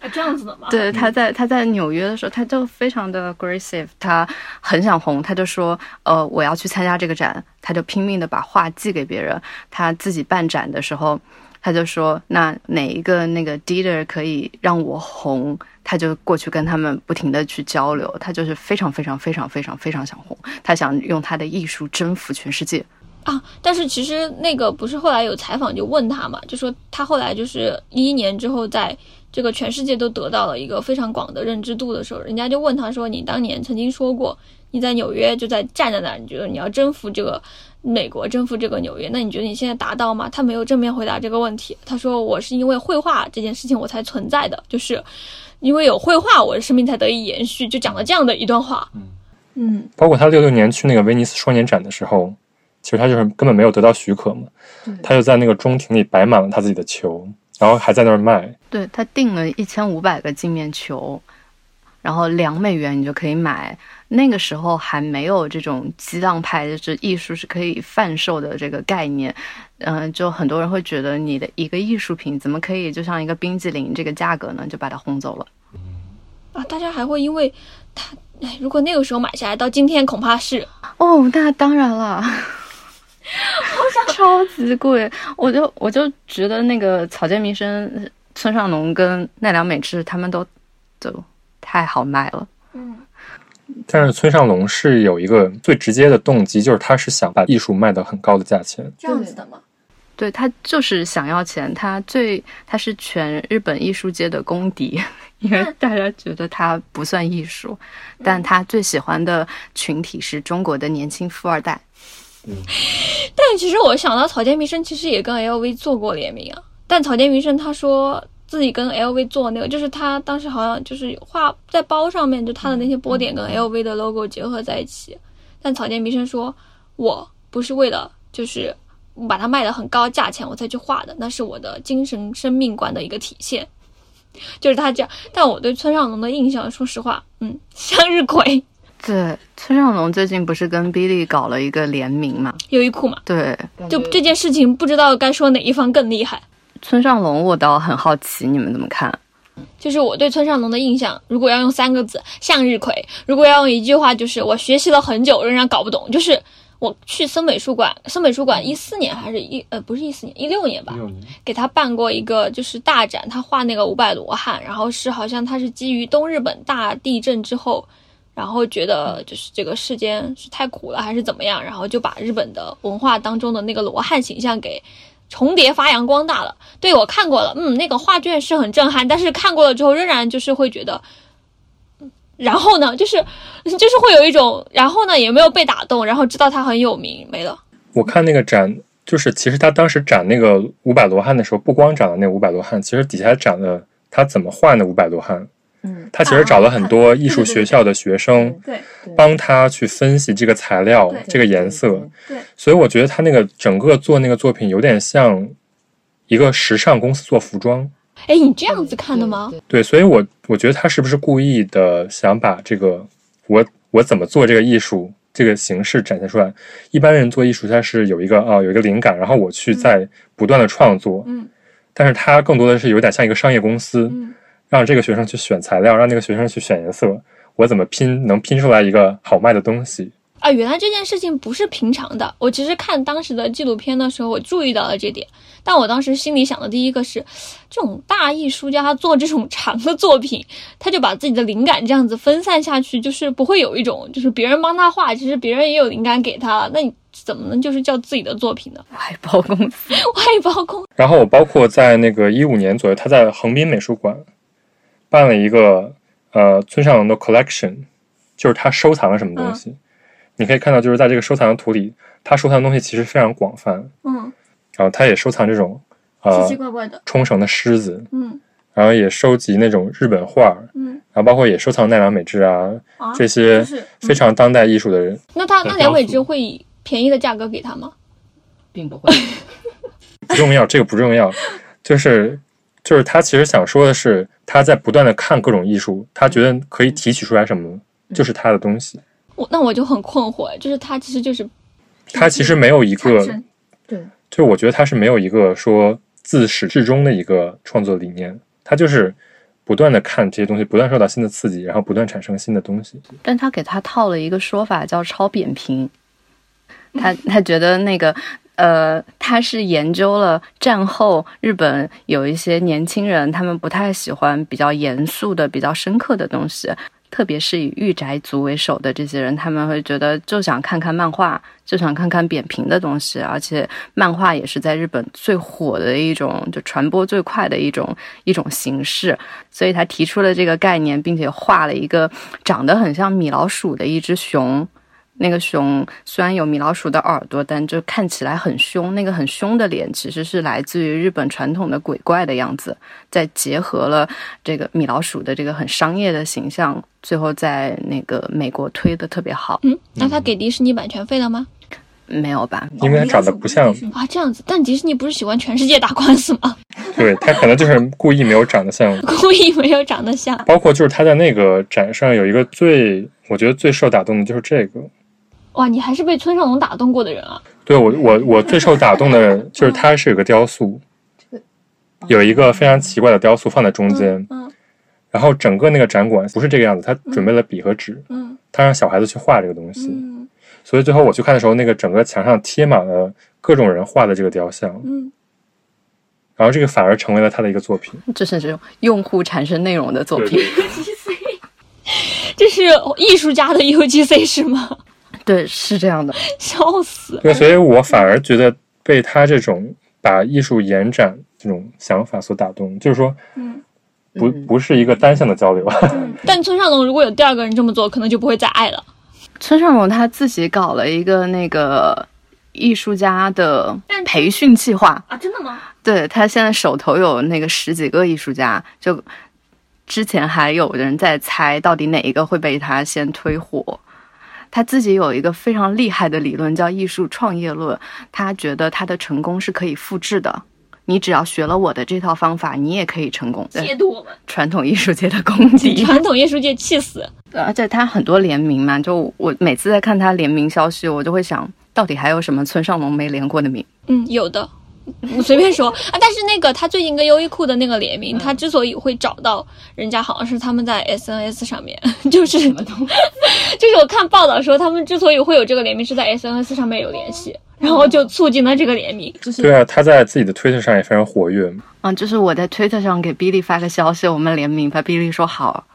啊这样子的吗？对，他在他在纽约的时候，他就非常的 aggressive，他很想红，他就说，呃，我要去参加这个展，他就拼命的把画寄给别人。他自己办展的时候，他就说，那哪一个那个 dealer 可以让我红，他就过去跟他们不停的去交流。他就是非常非常非常非常非常想红，他想用他的艺术征服全世界。啊，但是其实那个不是后来有采访就问他嘛，就说他后来就是一一年之后，在这个全世界都得到了一个非常广的认知度的时候，人家就问他说：“你当年曾经说过你在纽约就在站在那儿，你觉得你要征服这个美国，征服这个纽约，那你觉得你现在达到吗？”他没有正面回答这个问题，他说：“我是因为绘画这件事情我才存在的，就是因为有绘画，我的生命才得以延续。”就讲了这样的一段话。嗯，包括他六六年去那个威尼斯双年展的时候，其实他就是根本没有得到许可嘛，他就在那个中庭里摆满了他自己的球，然后还在那儿卖。对他订了一千五百个镜面球，然后两美元你就可以买。那个时候还没有这种激浪派，就是艺术是可以贩售的这个概念。嗯、就很多人会觉得你的一个艺术品怎么可以就像一个冰激凌这个价格呢？就把它轰走了。啊，大家还会因为他，哎，如果那个时候买下来，到今天恐怕是哦，那当然了，超级贵。我就我就觉得那个草间弥生、村上隆跟奈良美智他们都都太好卖了。嗯，但是村上龙是有一个最直接的动机，就是他是想把艺术卖到很高的价钱。这样子的吗？对他就是想要钱，他最他是全日本艺术界的公敌，因为大家觉得他不算艺术，但他最喜欢的群体是中国的年轻富二代。但其实我想到草间弥生其实也跟 LV 做过联名啊，但草间弥生他说自己跟 LV 做那个，就是他当时好像就是画在包上面，就他的那些波点跟 LV 的 logo 结合在一起。但草间弥生说，我不是为了就是把它卖的很高价钱我才去画的，那是我的精神生命观的一个体现。就是他这样，但我对村上隆的印象，说实话，嗯，向日葵、对，村上隆最近不是跟 Billy 搞了一个联名嘛？优衣库嘛，对，就这件事情，不知道该说哪一方更厉害。村上隆我倒很好奇，你们怎么看？就是我对村上隆的印象，如果要用三个字“向日葵”，如果要用一句话，就是我学习了很久，仍然搞不懂。就是我去森美术馆，森美术馆一四年还是一呃不是一四年，一六年吧，给他办过一个就是大展，他画那个五百罗汉，然后是好像他是基于东日本大地震之后，然后觉得就是这个世间是太苦了还是怎么样，然后就把日本的文化当中的那个罗汉形象给重叠发扬光大了。对我看过了，嗯，那个画卷是很震撼，但是看过了之后仍然就是会觉得。然后呢，就是就是会有一种，然后呢也没有被打动，然后知道他很有名，没了。我看那个展，就是其实他当时展那个五百罗汉的时候，不光展了那五百罗汉，其实底下展了他怎么画那五百罗汉。嗯，他其实找了很多艺术学校的学生，对帮他去分析这个材料、这个颜色。对，所以我觉得他那个整个做那个作品有点像一个时尚公司做服装。哎，你这样子看的吗？对？所以我我觉得他是不是故意的想把这个我我怎么做这个艺术这个形式展现出来？一般人做艺术，他是有一个啊、有一个灵感，然后我去在不断的创作。嗯但是他更多的是有点像一个商业公司，嗯让这个学生去选材料，让那个学生去选颜色，我怎么拼能拼出来一个好卖的东西？啊，原来这件事情不是平常的。我其实看当时的纪录片的时候，我注意到了这点。但我当时心里想的第一个是，这种大艺术家他做这种长的作品，他就把自己的灵感这样子分散下去，就是不会有一种就是别人帮他画，其实别人也有灵感给他了，那你怎么能就是叫自己的作品呢？外包公司，外包公，然后我包括在那个一五年左右，他在横滨美术馆办了一个呃村上隆的 collection，就是他收藏了什么东西。你可以看到，就是在这个收藏的图里，他收藏的东西其实非常广泛。嗯，然后他也收藏这种呃奇奇怪怪的，冲绳的狮子，嗯然后也收集那种日本画，嗯然后包括也收藏奈良美智啊啊，这些非常当代艺术的人。那他那很梁伟之雕塑会以便宜的价格给他吗？并不会。不重要，这个不重要，就是就是他其实想说的是，他在不断的看各种艺术，他觉得可以提取出来什么，就是他的东西。我那我就很困惑，就是他其实就是他其实没有一个对，就是我觉得他是没有一个说自始至终的一个创作理念，他就是不断的看这些东西，不断受到新的刺激，然后不断产生新的东西。但他给他套了一个说法叫超扁平，他他觉得那个。呃，他是研究了战后日本有一些年轻人，他们不太喜欢比较严肃的、比较深刻的东西，特别是以御宅族为首的这些人，他们会觉得就想看看漫画，就想看看扁平的东西，而且漫画也是在日本最火的一种，就传播最快的一种一种形式，所以他提出了这个概念，并且画了一个长得很像米老鼠的一只熊。那个熊虽然有米老鼠的耳朵，但就看起来很凶。那个很凶的脸其实是来自于日本传统的鬼怪的样子，再结合了这个米老鼠的这个很商业的形象，最后在那个美国推的特别好。嗯，那他给迪士尼版权费了吗？没有吧？因为他长得不像，啊，这样子，但迪士尼不是喜欢全世界打官司吗？对他可能就是故意没有长得像。故意没有长得像。包括就是他在那个展上有一个最，我觉得最受打动的就是这个。哇，你还是被村上隆打动过的人啊！对我我我最受打动的 就是他是有个雕塑，有一个非常奇怪的雕塑放在中间，嗯然后整个那个展馆不是这个样子，他准备了笔和纸，嗯他让小孩子去画这个东西，嗯所以最后我去看的时候，那个整个墙上贴满了各种人画的这个雕像，嗯，然后这个反而成为了他的一个作品。这是这种用户产生内容的作品。这是艺术家的 UGC 是吗？对，是这样的。笑死！对，所以我反而觉得被他这种把艺术延展这种想法所打动，就是说，嗯不嗯不是一个单向的交流。但村上隆如果有第二个人这么做，可能就不会再爱了。村上隆他自己搞了一个那个艺术家的培训计划。啊，真的吗？对他现在手头有那个十几个艺术家，就之前还有人在猜到底哪一个会被他先推火。他自己有一个非常厉害的理论，叫艺术创业论。他觉得他的成功是可以复制的，你只要学了我的这套方法，你也可以成功。亵渎我们传统艺术界的公敌，传统艺术界气死。而且他很多联名嘛，就我每次在看他联名消息，我就会想到底还有什么村上隆没联过的名？嗯，有的。我 随便说啊，但是那个他最近跟优衣库的那个联名，他之所以会找到人家，好像是他们在 SNS 上面，就是 就是我看报道说，他们之所以会有这个联名，是在 SNS 上面有联系，然后就促进了这个联名。就是对啊，他在自己的推特上也非常活跃。嗯，就是我在推特上给 Billy 发个消息，我们联名吧，Billy 说好。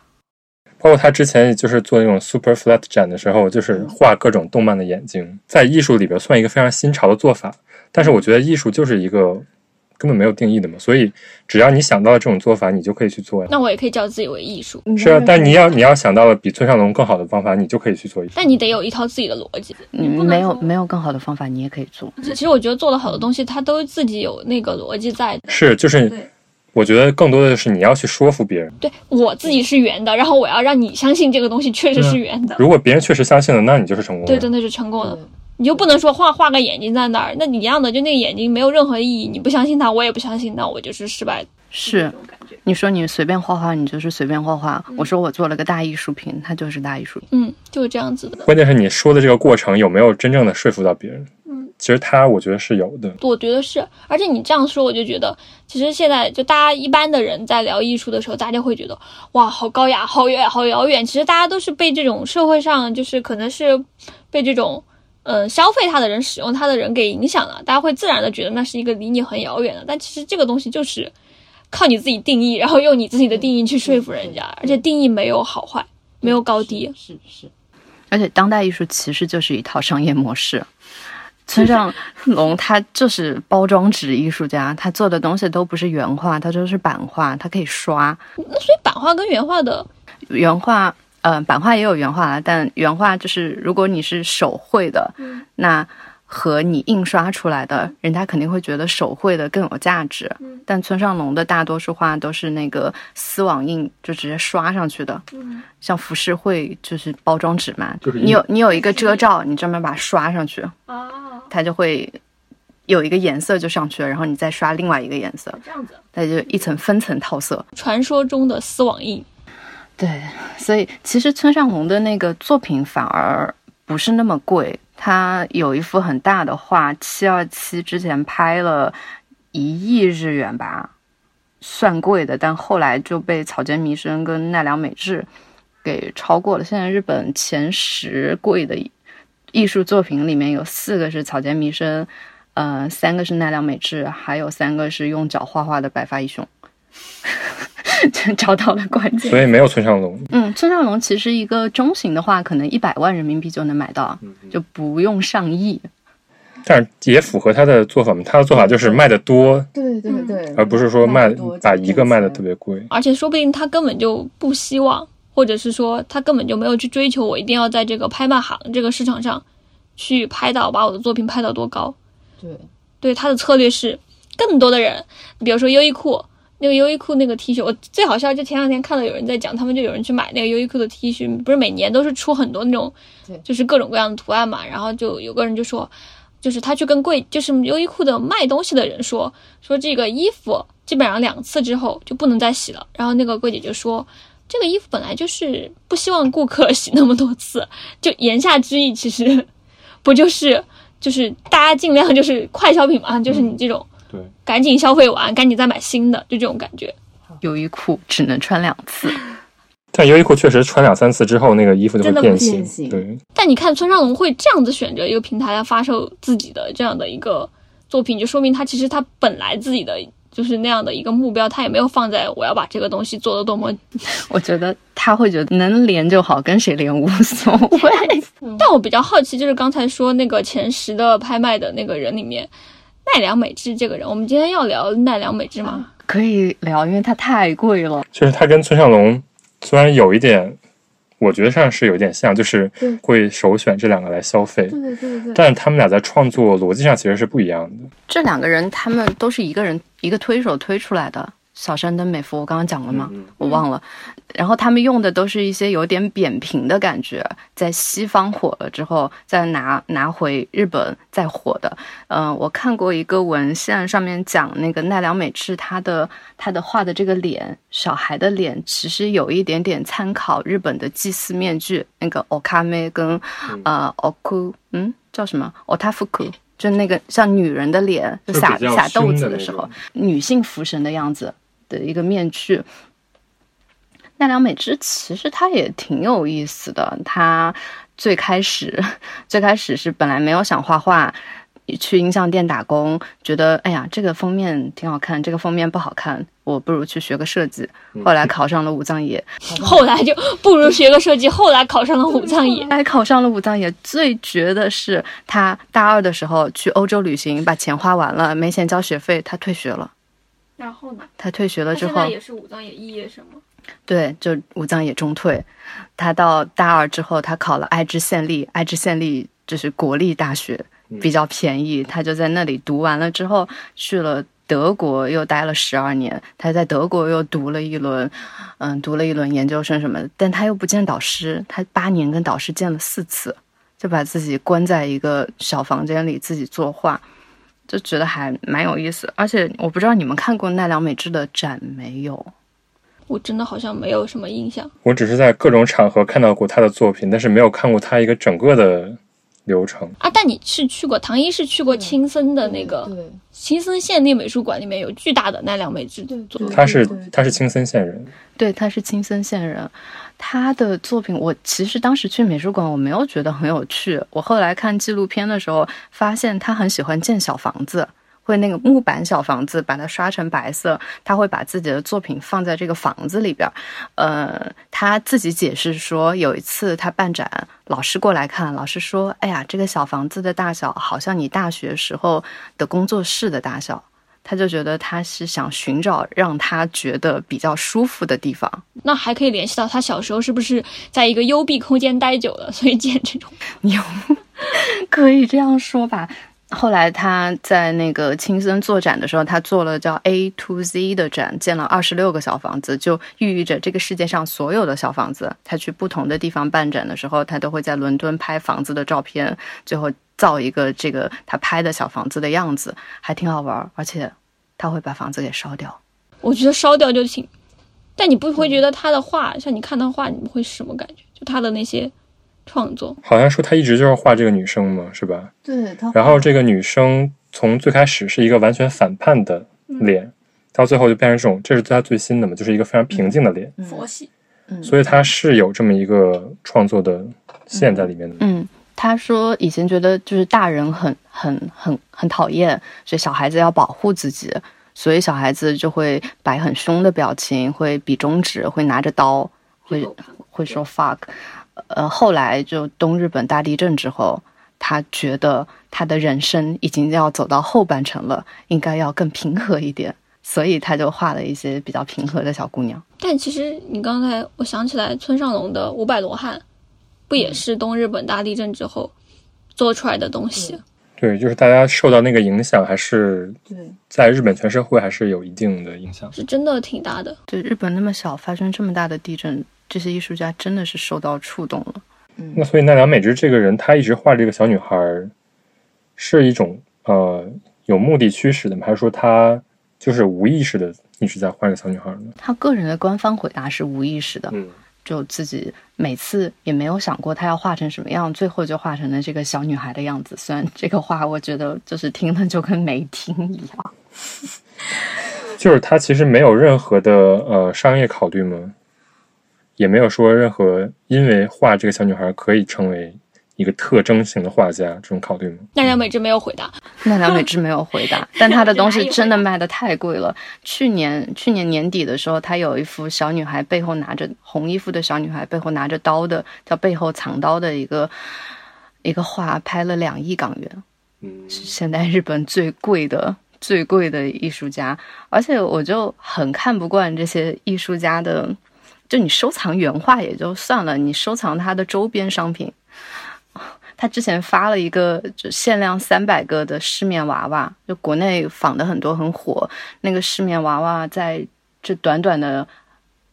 包括他之前就是做那种 Super Flat 展的时候，就是画各种动漫的眼睛，在艺术里边算一个非常新潮的做法。但是我觉得艺术就是一个根本没有定义的嘛，所以只要你想到了这种做法，你就可以去做呀。那我也可以叫自己为艺术，是啊，但你要你要想到了比村上龙更好的方法，你就可以去做艺术。但你得有一套自己的逻辑。你没有没有更好的方法，你也可以做。其实我觉得做的好的东西，它都自己有那个逻辑在的。是，就是我觉得更多的是你要去说服别人。对我自己是圆的，然后我要让你相信这个东西确实是圆的。如果别人确实相信了，那你就是成功的。对，真的是成功的。你就不能说画画个眼睛在那儿，那你一样的，就那个眼睛没有任何意义，你不相信他，我也不相信，那我就是失败。是，你说你随便画画，你就是随便画画。我说我做了个大艺术品，它就是大艺术品。嗯，就是这样子的。关键是你说的这个过程有没有真正的说服到别人？嗯，其实他我觉得是有的。我觉得是，而且你这样说，我就觉得，其实现在就大家一般的人在聊艺术的时候，大家会觉得哇，好高雅，好远，好遥远。其实大家都是被这种社会上，就是可能是被这种。嗯，消费它的人、使用它的人给影响了，大家会自然的觉得那是一个离你很遥远的。但其实这个东西就是靠你自己定义，然后用你自己的定义去说服人家，而且定义没有好坏，没有高低。是是，而且当代艺术其实就是一套商业模式。村上龙他就是包装纸艺术家，他做的东西都不是原画，他就是版画，他可以刷。那所以版画跟原画的原画。呃，版画也有原画了，但原画就是如果你是手绘的，那和你印刷出来的，人家肯定会觉得手绘的更有价值。但村上隆的大多数画都是那个丝网印，就直接刷上去的。像浮世绘就是包装纸嘛，你有你有一个遮罩，你专门把它刷上去，它就会有一个颜色就上去了，然后你再刷另外一个颜色，这样子，它就一层分层套色。传说中的丝网印。对，所以其实村上隆的那个作品反而不是那么贵。他有一幅很大的画，七二七之前拍了一亿日元吧，算贵的，但后来就被草间弥生跟奈良美智给超过了。现在日本前十贵的艺术作品里面有四个是草间弥生，呃，三个是奈良美智，还有三个是用脚画画的白发一雄。找到了关键，所以没有村上隆。嗯，村上隆其实一个中型的话，可能一百万人民币就能买到，就不用上亿。但是也符合他的做法嘛？他的做法就是卖的多，对对对，而不是说卖把一个卖的特别贵。而且说不定他根本就不希望，或者是说他根本就没有去追求，我一定要在这个拍卖行这个市场上去拍到把我的作品拍到多高。对，对他的策略是更多的人，比如说优衣库。那个优衣库那个 T 恤，我最好笑，就前两天看到有人在讲，他们就有人去买那个优衣库的 T 恤，不是每年都是出很多那种，就是各种各样的图案嘛。然后就有个人就说，就是他去跟柜，就是优衣库的卖东西的人说，说这个衣服基本上两次之后就不能再洗了。然后那个柜姐就说，这个衣服本来就是不希望顾客 洗那么多次，就言下之意其实 不就是就是大家尽量就是快消品嘛，就是你这种。对，赶紧消费完，赶紧再买新的，就这种感觉。优衣库只能穿两次，但优衣库确实穿两三次之后，那个衣服就会变形。对，但你看村上隆会这样子选择一个平台来发售自己的这样的一个作品，就说明他其实他本来自己的就是那样的一个目标，他也没有放在我要把这个东西做的多么。我觉得他会觉得能连就好，跟谁连无所谓。但我比较好奇，就是刚才说那个前十的拍卖的那个人里面。奈良美智这个人，我们今天要聊奈良美智吗？可以聊，因为他太贵了。就是他跟村上龙虽然有一点我觉得上是有点像，就是会首选这两个来消费，对对对，但他们俩在创作逻辑上其实是不一样的。这两个人他们都是一个人一个推手推出来的。小山登美夫，我刚刚讲了吗？嗯我忘了。然后他们用的都是一些有点扁平的感觉，在西方火了之后，再拿拿回日本再火的。嗯、我看过一个文献，上面讲那个奈良美智他的他的画的这个脸，小孩的脸，其实有一点点参考日本的祭祀面具，那个 okame 跟呃 oku，嗯，叫什么 otafuku。就那个像女人的脸，就撒撒豆子的时候女性福神的样子的一个面具。奈良美智其实她也挺有意思的，她最开始最开始是本来没有想画画，去音像店打工，觉得哎呀这个封面挺好看，这个封面不好看，我不如去学个设计。后来考上了武藏野，后来就不如学个设计，后来考上了武藏野。还考上了武藏野。最绝的是，他大二的时候去欧洲旅行，把钱花完了，没钱交学费，他退学了。然后呢？他退学了之后他现在，也是武藏野肄业生吗？对，就武藏野中退。他到大二之后，他考了爱知县立，爱知县立就是国立大学，比较便宜。他就在那里读完了之后，去了德国，又待了十二年。他在德国又读了一轮，嗯，读了一轮研究生什么的。但他又不见导师，他八年跟导师见了四次，就把自己关在一个小房间里自己作画。就觉得还蛮有意思，而且我不知道你们看过奈良美智的展没有？我真的好像没有什么印象。我只是在各种场合看到过他的作品，但是没有看过他一个整个的流程。啊，但你是去过唐一是去过青森的那个对青森县立美术馆，里面有巨大的奈良美智对作对，他是他是青森县人，对，他是青森县人。他的作品，我其实当时去美术馆，我没有觉得很有趣。我后来看纪录片的时候，发现他很喜欢建小房子，会那个木板小房子，把它刷成白色。他会把自己的作品放在这个房子里边儿。呃，他自己解释说，有一次他办展，老师过来看，老师说：“哎呀，这个小房子的大小好像你大学时候的工作室的大小。”他就觉得他是想寻找让他觉得比较舒服的地方。那还可以联系到他小时候是不是在一个幽闭空间待久了，所以建这种。有，可以这样说吧。后来他在那个青森做展的时候，他做了叫 A to Z 的展，建了二十六个小房子，就寓意着这个世界上所有的小房子。他去不同的地方办展的时候，他都会在伦敦拍房子的照片，最后造一个这个他拍的小房子的样子，还挺好玩。而且他会把房子给烧掉。我觉得烧掉就挺，但你不会觉得他的画，像你看他画，你会是什么感觉？就他的那些创作，好像说他一直就是画这个女生嘛，是吧？对他，然后这个女生从最开始是一个完全反叛的脸，到最后就变成这种，这是他最新的嘛，就是一个非常平静的脸，嗯佛系。嗯所以他是有这么一个创作的线在里面的。嗯，他说以前觉得就是大人很很很很讨厌，所以小孩子要保护自己，所以小孩子就会摆很凶的表情，会比中指，会拿着刀，会会说 fuck。呃，后来就东日本大地震之后，他觉得他的人生已经要走到后半程了，应该要更平和一点，所以他就画了一些比较平和的小姑娘。但其实你刚才我想起来，村上隆的《五百罗汉》不也是东日本大地震之后做出来的东西？对，就是大家受到那个影响，还是对在日本全社会还是有一定的影响。是真的挺大的。对，日本那么小，发生这么大的地震，这些艺术家真的是受到触动了。嗯那所以奈良美智这个人，他一直画这个小女孩儿，是一种呃有目的驱使的吗？还是说他就是无意识的一直在画这个小女孩儿呢？他个人的官方回答是无意识的，嗯，就自己每次也没有想过他要画成什么样，最后就画成了这个小女孩的样子。虽然这个画我觉得就是听了就跟没听一样。就是他其实没有任何的呃商业考虑吗？也没有说任何因为画这个小女孩可以成为一个特征型的画家这种考虑吗？奈良美智没有回答，奈良美智没有回答，但他的东西 真的卖的太贵了。去年去年年底的时候，他有一幅小女孩背后拿着红衣服的小女孩背后拿着刀的，叫背后藏刀的一个一个画，拍了两亿港元。嗯，是现在日本最贵的、最贵的艺术家，而且我就很看不惯这些艺术家的就你收藏原画也就算了，你收藏它的周边商品。他之前发了一个就限量三百个的失眠娃娃，就国内仿的很多很火。那个失眠娃娃在这短短的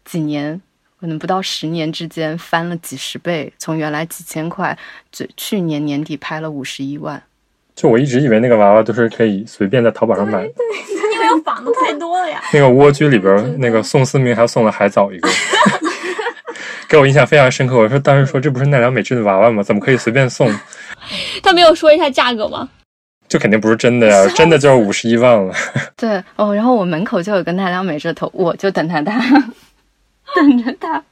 几年，可能不到十年之间翻了几十倍，从原来几千块，最去年年底拍了五十一万。就我一直以为那个娃娃都是可以随便在淘宝上买的，因为仿的太多了呀。那个蜗居里边，那个宋思明还送了海藻一个。给我印象非常深刻。我说当时说这不是奈良美智的娃娃吗？怎么可以随便送？他没有说一下价格吗？这肯定不是真的呀，真的就是五十一万了。对哦，然后我门口就有个奈良美智头，我就等他他，等着他，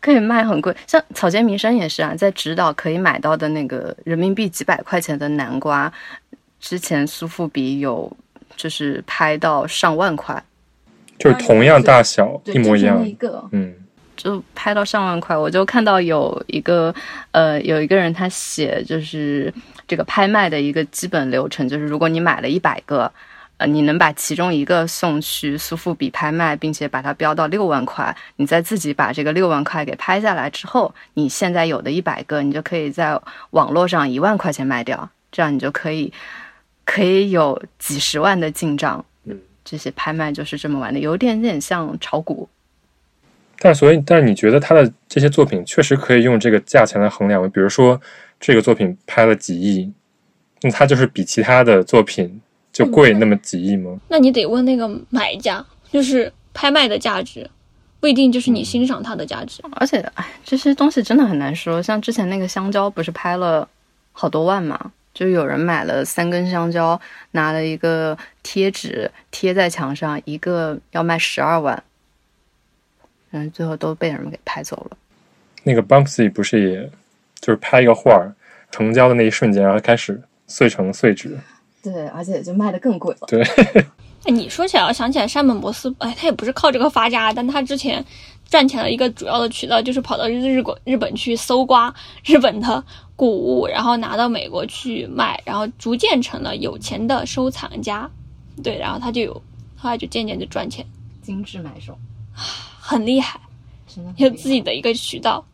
可以卖很贵。像草间弥生也是啊，在直岛可以买到的那个人民币几百块钱的南瓜，之前苏富比有就是拍到上万块，就是同样大小一模一样。嗯，就拍到上万块，我就看到有一个呃，有一个人他写就是这个拍卖的一个基本流程，就是如果你买了一百个，呃，你能把其中一个送去苏富比拍卖，并且把它标到六万块，你再自己把这个六万块给拍下来之后，你现在有的一百个，你就可以在网络上一万块钱卖掉，这样你就可以可以有几十万的进账。嗯，这些拍卖就是这么玩的，有点点像炒股。但所以，但是你觉得他的这些作品确实可以用这个价钱来衡量吗？比如说，这个作品拍了几亿，那它就是比其他的作品就贵那么几亿吗？那你得问那个买家，就是拍卖的价值，不一定就是你欣赏它的价值。而且，哎，这些东西真的很难说。像之前那个香蕉，不是拍了好多万嘛？就有人买了三根香蕉，拿了一个贴纸贴在墙上，一个要卖十二万，嗯，最后都被人们给拍走了。那个 Bumpsy 不是也就是拍一个画儿，成交的那一瞬间，然后开始碎成碎纸。对，而且就卖的更贵了。对，哎，你说起来，我想起来山本博司，哎，他也不是靠这个发家，但他之前赚钱的一个主要的渠道就是跑到日日本日本去搜刮日本的古物，然后拿到美国去卖，然后逐渐成了有钱的收藏家。对，然后他就有，后来就渐渐就赚钱，精致买手，很厉害，真的有自己的一个渠道。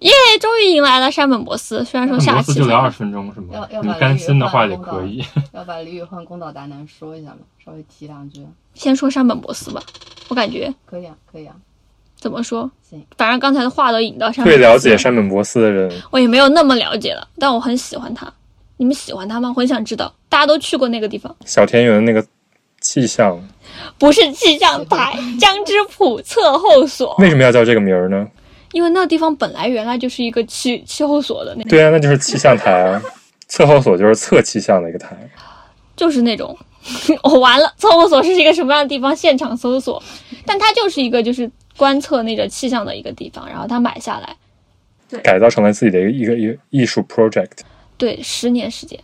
耶，终于迎来了山本博斯，虽然说下期才分钟是要 要把李宇换公道以。要把李宇换宫岛达男说一下嘛，稍微提两句。先说山本博斯吧，我感觉可以啊，可以啊，怎么说，行。反正刚才的话都引到上面最了解山本博司的人，我也没有那么了解了，但我很喜欢他。你们喜欢他吗？我很想知道。大家都去过那个地方，小田园那个气象，不是气象台，江之浦测候所，为什么要叫这个名儿呢？因为那个地方本来原来就是一个气气候所的那，对啊，那就是气象台啊。测候所就是测气象的一个台。就是那种，我、完了，测候所是一个什么样的地方？现场搜索，但它就是一个就是观测那个气象的一个地方，然后他买下来，改造成了自己的一个一个艺术 project，对，十年时间，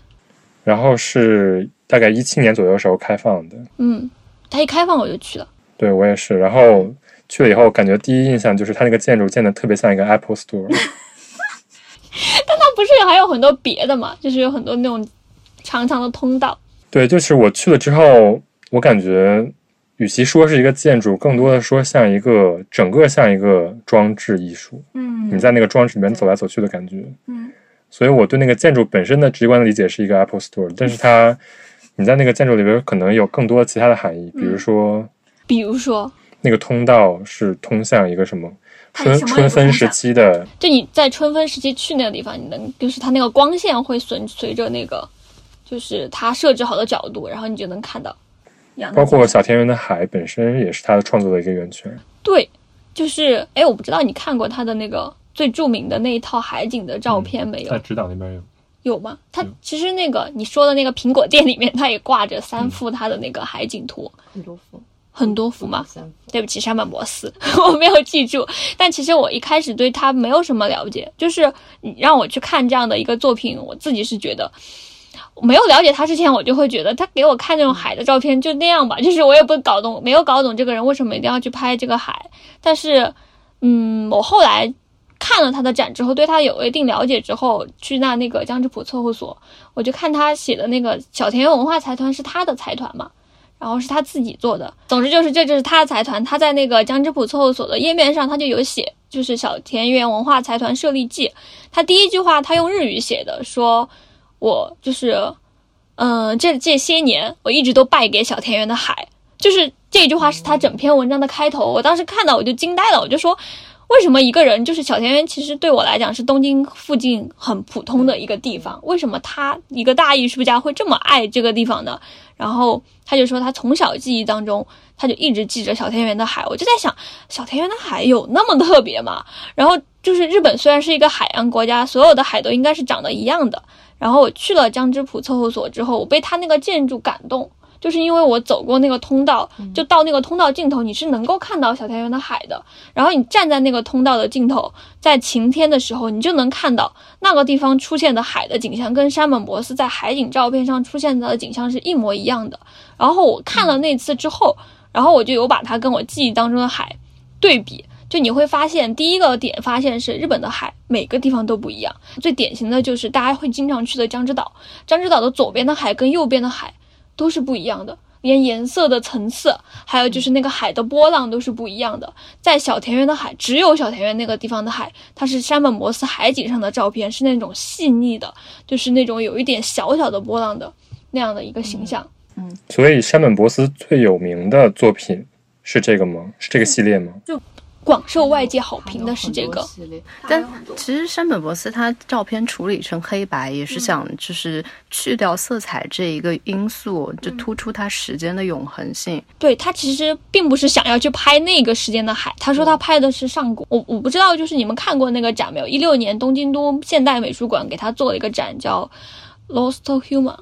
然后是大概一七年左右时候开放的。嗯，他一开放我就去了，对我也是，然后去了以后，感觉第一印象就是它那个建筑建的特别像一个 Apple Store，但它不是还有很多别的嘛，就是有很多那种长长的通道，对，就是我去了之后，我感觉与其说是一个建筑，更多的说像一个整个像一个装置艺术，嗯你在那个装置里面走来走去的感觉。嗯，所以我对那个建筑本身的直观的理解是一个 Apple Store，但是它你在那个建筑里边可能有更多其他的含义，比如说比如说。那个通道是通向一个什么春春分时期的，就你在春分时期去那个地方，你能就是它那个光线会随随着那个，就是它设置好的角度，然后你就能看到。包括小田园的海本身也是他的创作的一个源泉。对，就是哎，我不知道你看过他的那个最著名的那一套海景的照片没有？在指导那边有。有吗？他其实那个你说的那个苹果店里面，他也挂着三幅他的那个海景图，很多幅，很多幅嘛。对不起，山本博司，我没有记住。但其实我一开始对他没有什么了解，就是你让我去看这样的一个作品，我自己是觉得没有了解他之前，我就会觉得他给我看这种海的照片就那样吧，就是我也不搞懂，没有搞懂这个人为什么一定要去拍这个海。但是，嗯，我后来看了他的展之后，对他有一定了解之后，去那那个江之浦测候所，我就看他写的那个小田园文化财团是他的财团嘛。然后是他自己做的。总之就是这就是他的财团，他在那个江之浦凑合所的页面上他就有写，就是小田园文化财团设立记。他第一句话他用日语写的，说我就是，嗯、这这些年我一直都败给小田园的海，就是这句话是他整篇文章的开头。我当时看到我就惊呆了，我就说。为什么一个人就是小田园？其实对我来讲是东京附近很普通的一个地方，为什么他一个大艺术家会这么爱这个地方呢？然后他就说他从小记忆当中，他就一直记着小田园的海。我就在想，小田园的海有那么特别吗？然后就是日本虽然是一个海洋国家，所有的海都应该是长得一样的。然后我去了江之浦凑合所之后，我被他那个建筑感动。就是因为我走过那个通道，就到那个通道尽头，你是能够看到小田园的海的。然后你站在那个通道的尽头，在晴天的时候，你就能看到那个地方出现的海的景象，跟山本博斯在海景照片上出现的景象是一模一样的。然后我看了那次之后，然后我就有把它跟我记忆当中的海对比。就你会发现，第一个点发现是日本的海每个地方都不一样。最典型的就是大家会经常去的江之岛，江之岛的左边的海跟右边的海都是不一样的，连颜色的层次，还有就是那个海的波浪都是不一样的。在小田园的海，只有小田园那个地方的海，它是山本摩斯海景上的照片，是那种细腻的，就是那种有一点小小的波浪的那样的一个形象。嗯所以山本博斯最有名的作品是这个吗？是这个系列吗？广受外界好评的是这个，但其实山本博斯他照片处理成黑白，也是想就是去掉色彩这一个因素，就突出它时间的永恒性。对他其实并不是想要去拍那个时间的海，他说他拍的是上古。我我不知道，就是你们看过那个展没有？一六年东京都现代美术馆给他做了一个展，叫《Lost Human》，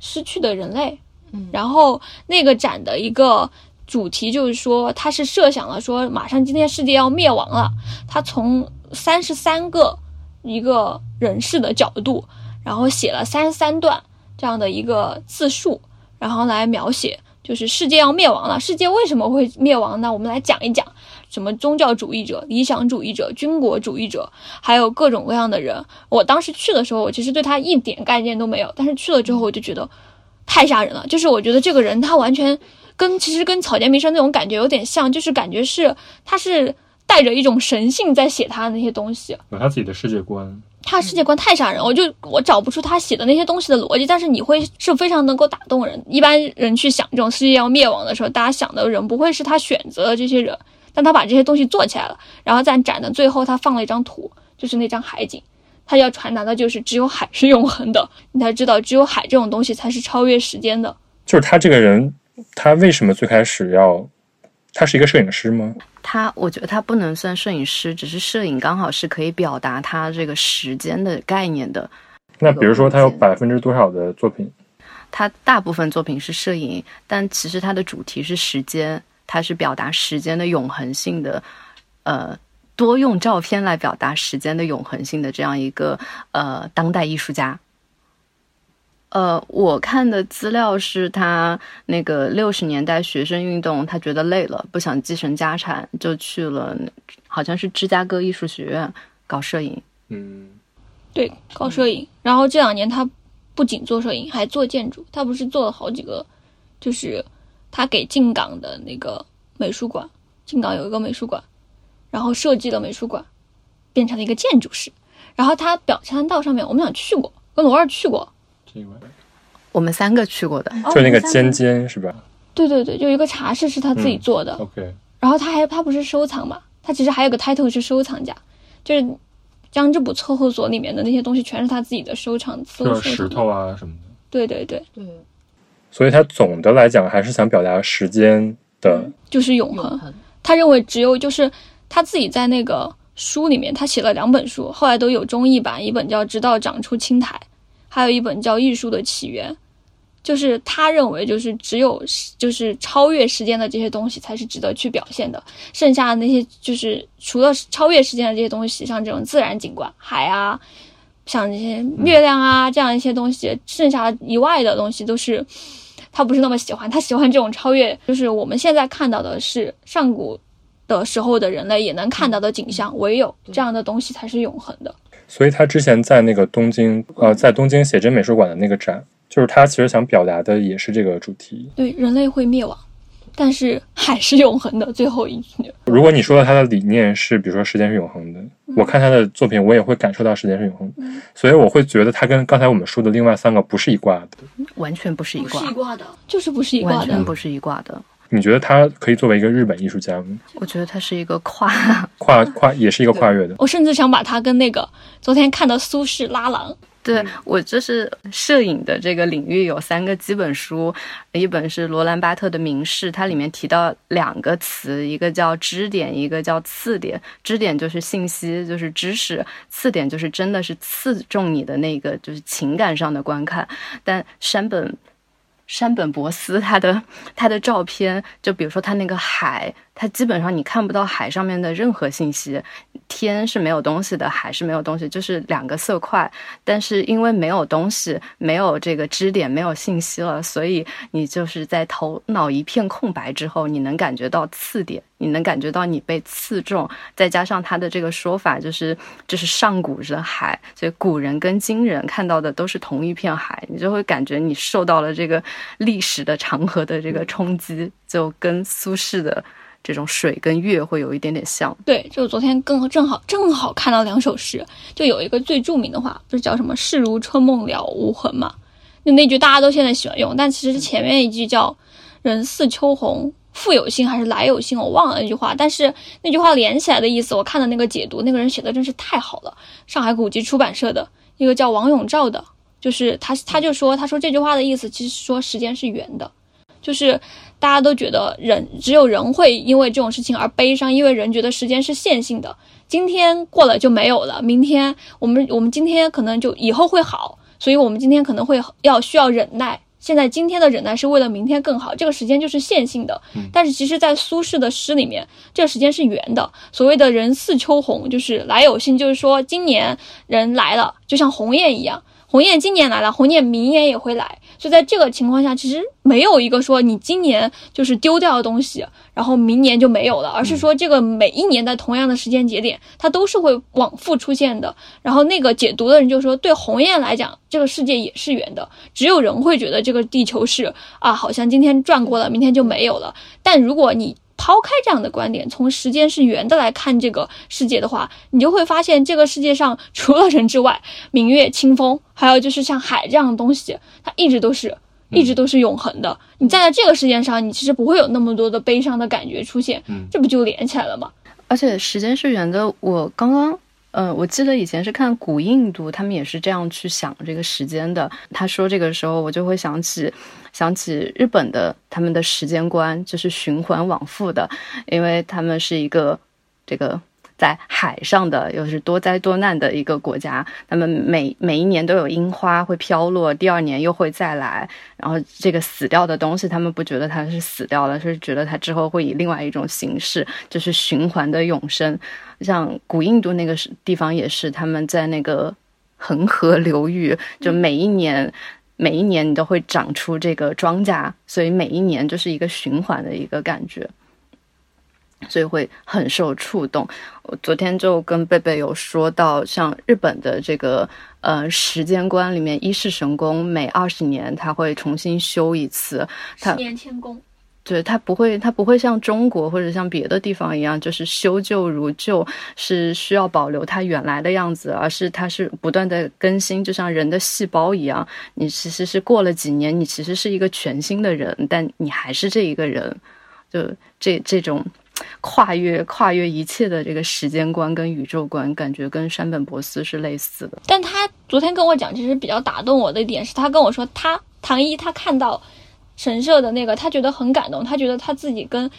失去的人类。嗯然后那个展的一个主题就是说，他是设想了说，马上今天世界要灭亡了，他从三十三个一个人士的角度，然后写了三十三段这样的一个自述，然后来描写，就是世界要灭亡了。世界为什么会灭亡呢？我们来讲一讲，什么宗教主义者、理想主义者、军国主义者，还有各种各样的人。我当时去的时候，我其实对他一点概念都没有，但是去了之后，我就觉得太吓人了。就是我觉得这个人他完全跟其实跟草间弥生那种感觉有点像，就是感觉是他是带着一种神性在写他的那些东西。有他自己的世界观。他世界观太吓人，我就我找不出他写的那些东西的逻辑，但是你会是非常能够打动人。一般人去想这种世界要灭亡的时候，大家想的人不会是他选择的这些人，但他把这些东西做起来了，然后在展的最后他放了一张图，就是那张海景，他要传达的就是只有海是永恒的，你才知道只有海这种东西才是超越时间的。就是他这个人，他为什么最开始要？他是一个摄影师吗？他我觉得他不能算摄影师，只是摄影刚好是可以表达他这个时间的概念的。那比如说，他有百分之多少的作品？他大部分作品是摄影，但其实他的主题是时间，他是表达时间的永恒性的，呃，多用照片来表达时间的永恒性的这样一个呃当代艺术家。呃，我看的资料是他那个六十年代学生运动，他觉得累了，不想继承家产，就去了好像是芝加哥艺术学院搞摄影。嗯，对，搞摄影。然后这两年他不仅做摄影，还做建筑。他不是做了好几个，就是他给进港的那个美术馆，进港有一个美术馆，然后设计了美术馆，变成了一个建筑师。然后他表参道上面，我们俩去过，跟罗二去过。这个我们三个去过的，哦就那个尖尖是吧对对对，就一个茶室是他自己嗯做的。？OK，然后他还他不是收藏嘛，他其实还有个 title 是收藏家，就是江之浦凑合所里面的那些东西全是他自己的收藏，收就是石。头啊什么的。对对对，对，所以他总的来讲还是想表达时间的。就是。永恒，他认为只有就是他自己在那个书里面，他写了两本书，后来都有中译版，一本叫《直到长出青苔》，还有一本叫《艺术的起源》。就是他认为，就是只有就是超越时间的这些东西才是值得去表现的，剩下的那些就是除了超越时间的这些东西，像这种自然景观、海啊，像这些月亮啊这样一些东西，剩下以外的东西都是他不是那么喜欢，他喜欢这种超越，就是我们现在看到的是上古的时候的人类也能看到的景象，唯有这样的东西才是永恒的。所以他之前在那个东京，呃，在东京写真美术馆的那个展，就是他其实想表达的也是这个主题。对，人类会灭亡，但是海是永恒的。最后一句，如果你说的他的理念是，比如说时间是永恒的，我看他的作品，我也会感受到时间是永恒的，所以我会觉得他跟刚才我们说的另外三个不是一挂的。完全不是一挂，挂的，就是不是一挂的完全。不是一挂的。你觉得他可以作为一个日本艺术家吗？我觉得他是一个跨，跨跨也是一个跨越的。我甚至想把他跟那个昨天看的苏轼拉郎，对我就是摄影的这个领域有三个基本书，一本是罗兰巴特的《名士》，它里面提到两个词，一个叫支点，一个叫次点。支点就是信息，就是知识；次点就是真的是刺中你的那个，就是情感上的观看。但山本。山本博司他的他的照片，就比如说他那个海，它基本上你看不到海上面的任何信息，天是没有东西的，海是没有东西，就是两个色块。但是因为没有东西，没有这个支点，没有信息了，所以你就是在头脑一片空白之后，你能感觉到刺点，你能感觉到你被刺中。再加上他的这个说法，就是就是上古的海，所以古人跟今人看到的都是同一片海，你就会感觉你受到了这个历史的长河的这个冲击，就跟苏轼的。这种水跟月会有一点点像，对，就昨天更正好正好看到两首诗，就有一个最著名的话，不是叫什么“事如春梦了无痕”嘛？就那句大家都现在喜欢用，但其实前面一句叫“人似秋鸿，复有心还是来有心”，我忘了那句话。但是那句话连起来的意思，我看的那个解读，那个人写的真是太好了。上海古籍出版社的一个叫王永照的，就是他，他就说，他说这句话的意思其实说时间是圆的，就是。大家都觉得人只有人会因为这种事情而悲伤，因为人觉得时间是线性的，今天过了就没有了，明天我们我们今天可能就以后会好，所以我们今天可能会要需要忍耐。现在今天的忍耐是为了明天更好，这个时间就是线性的。但是其实，在苏轼的诗里面，这个时间是圆的。所谓的人似秋鸿，就是来有信，就是说今年人来了，就像鸿雁一样。鸿雁今年来了，鸿雁明年也会来。所以在这个情况下，其实没有一个说你今年就是丢掉的东西，然后明年就没有了，而是说这个每一年的同样的时间节点，它都是会往复出现的。然后那个解读的人就说，对鸿雁来讲，这个世界也是圆的，只有人会觉得这个地球是啊，好像今天转过了，明天就没有了。但如果你抛开这样的观点，从时间是圆的来看这个世界的话，你就会发现这个世界上除了人之外，明月清风，还有就是像海这样的东西，它一直都是，一直都是永恒的。你站在这个世界上，你其实不会有那么多的悲伤的感觉出现，嗯这不就连起来了吗？而且时间是圆的，我刚刚。呃，我记得以前是看古印度，他们也是这样去想这个时间的。他说这个时候，我就会想起想起日本的他们的时间观，就是循环往复的，因为他们是一个这个在海上的又是多灾多难的一个国家。他们每每一年都有樱花会飘落，第二年又会再来。然后这个死掉的东西，他们不觉得它是死掉了，是觉得它之后会以另外一种形式，就是循环的永生。像古印度那个是地方也是，他们在那个恒河流域，就每一年每一年你都会长出这个庄稼，所以每一年就是一个循环的一个感觉，所以会很受触动。我昨天就跟贝贝有说到，像日本的这个呃时间观里面，一世神宫每二十年他会重新修一次，十年天宫。对，它不会，它不会像中国或者像别的地方一样，就是修旧如旧，是需要保留它原来的样子，而是它是不断的更新，就像人的细胞一样。你其实是过了几年，你其实是一个全新的人，但你还是这一个人。就这这种跨越跨越一切的这个时间观跟宇宙观，感觉跟山本博司是类似的。但他昨天跟我讲，其实比较打动我的一点是他跟我说，他唐一他看到。神社的那个，他觉得很感动，他觉得他自己跟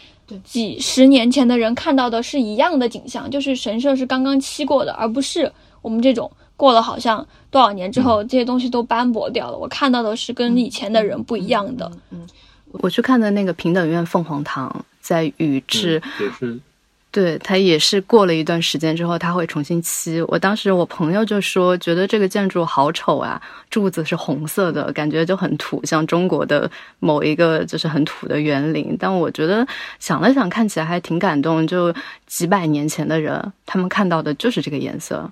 几十年前的人看到的是一样的景象，就是神社是刚刚漆过的，而不是我们这种过了好像多少年之后这些东西都斑驳掉了。我看到的是跟以前的人不一样的。嗯，我去看的那个平等院凤凰堂，在宇治。也是。对它也是过了一段时间之后，它会重新漆。我当时我朋友就说，觉得这个建筑好丑啊，柱子是红色的，感觉就很土，像中国的某一个就是很土的园林。但我觉得想了想，看起来还挺感动。就几百年前的人，他们看到的就是这个颜色。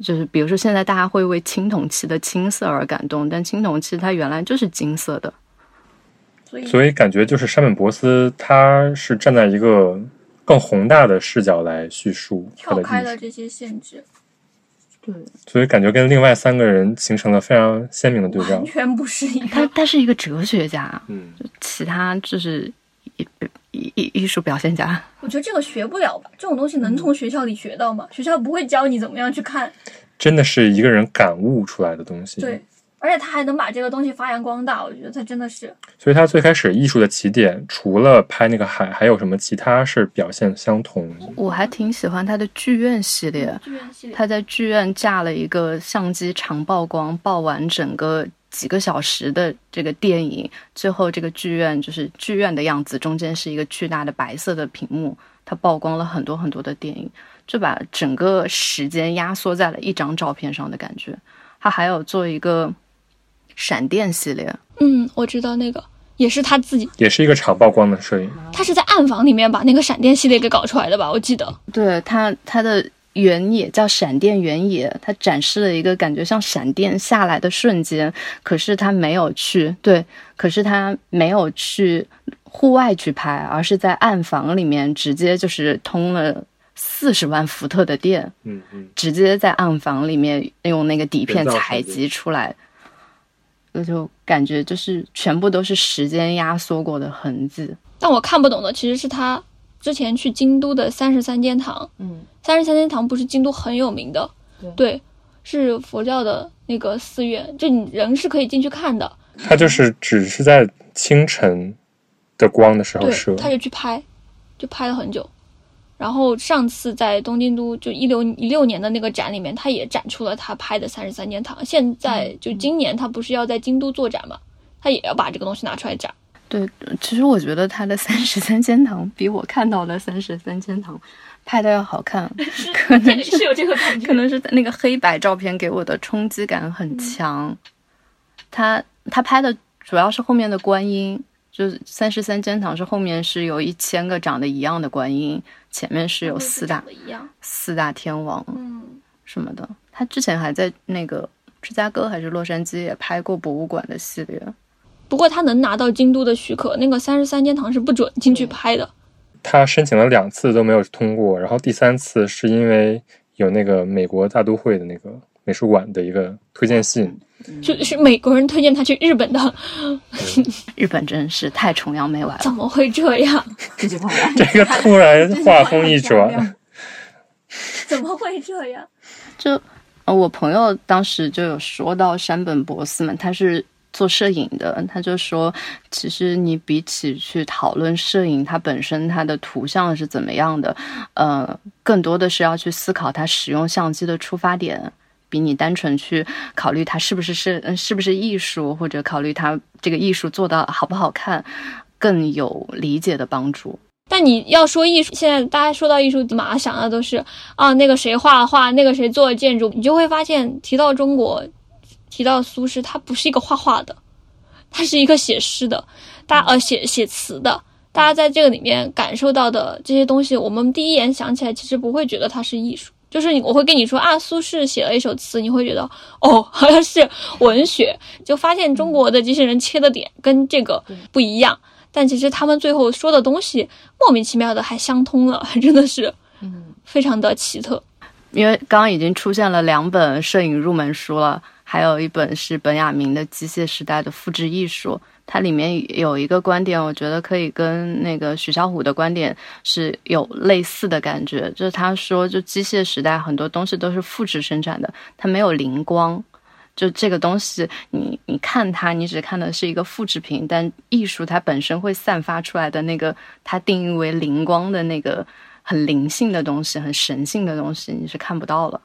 就是比如说现在大家会为青铜器的青色而感动，但青铜器它原来就是金色的。所以所以感觉就是山本博斯他是站在一个更宏大的视角来叙述跳开了这些限制，对，所以感觉跟另外三个人形成了非常鲜明的对照完。全不是一他个。他是一个哲学家，嗯，其他就是艺艺艺艺术表现家。我觉得这个学不了吧，这种东西能从学校里学到吗？学校不会教你怎么样去看，真的是一个人感悟出来的东西。对，而且他还能把这个东西发扬光大，我觉得他真的是所以他最开始艺术的起点，除了拍那个海，还有什么其他是表现相同？我还挺喜欢他的剧院系列，剧院系列。他在剧院架了一个相机长曝光，曝完整个几个小时的这个电影，最后这个剧院就是剧院的样子，中间是一个巨大的白色的屏幕，它曝光了很多很多的电影，就把整个时间压缩在了一张照片上的感觉。他还有做一个闪电系列，嗯，我知道那个也是他自己，也是一个长曝光的摄影。他是在暗房里面把那个闪电系列给搞出来的吧？我记得。对他，他的原野叫闪电原野，他展示了一个感觉像闪电下来的瞬间，可是他没有去对，可是他没有去户外去拍，而是在暗房里面直接就是通了四十万伏特的电，嗯嗯，直接在暗房里面用那个底片采集出来。我就感觉就是全部都是时间压缩过的痕迹。但我看不懂的其实是他之前去京都的三十三间堂，嗯，三十三间堂不是京都很有名的，对是佛教的那个寺院，就你人是可以进去看的。他就是只是在清晨的光的时候对射，，他就去拍，就拍了很久。然后上次在东京都就一六一六年的那个展里面，他也展出了他拍的三十三间堂。现在就今年他不是要在京都做展嘛，他也要把这个东西拿出来展。对，其实我觉得他的三十三间堂比我看到的三十三间堂拍的要好看，可能是是有这个感觉，可能是那个黑白照片给我的冲击感很强。他他拍的主要是后面的观音，就是三十三间堂是后面是有一千个长得一样的观音，前面是有四大一样。四大天王嗯，什么的。他之前还在那个芝加哥还是洛杉矶也拍过博物馆的系列。不过他能拿到京都的许可，那个三十三间堂是不准进去拍的。他申请了两次都没有通过，然后第三次是因为有那个美国大都会的那个美术馆的一个推荐信，就是美国人推荐他去日本的，日本真是太崇洋媚外了。怎么会这样？这句话这个突然画风一转，怎么会这样？就呃我朋友当时就有说到山本博司嘛，他是做摄影的，他就说，其实你比起去讨论摄影它本身它的图像是怎么样的，呃，更多的是要去思考它使用相机的出发点。比你单纯去考虑它是不是是嗯是不是艺术，或者考虑它这个艺术做到好不好看，更有理解的帮助。但你要说艺术，现在大家说到艺术，马上想的都是啊，那个谁画画，那个谁做的建筑，你就会发现，提到中国，提到苏轼，他不是一个画画的，他是一个写诗的，大呃写写词的。大家在这个里面感受到的这些东西，我们第一眼想起来，其实不会觉得它是艺术。就是你，我会跟你说啊，苏轼写了一首词，你会觉得哦，好像是文学，就发现中国的这些人切的点跟这个不一样。但其实他们最后说的东西莫名其妙的还相通了，真的是，嗯非常的奇特。因为刚刚已经出现了两本摄影入门书了，还有一本是本雅明的《机械时代的复制艺术》。它里面有一个观点，我觉得可以跟那个许小虎的观点是有类似的感觉，就是他说，就机械时代很多东西都是复制生产的，它没有灵光。就这个东西，你你看它，你只看的是一个复制品，但艺术它本身会散发出来的那个，它定义为灵光的那个很灵性的东西，很神性的东西，你是看不到了。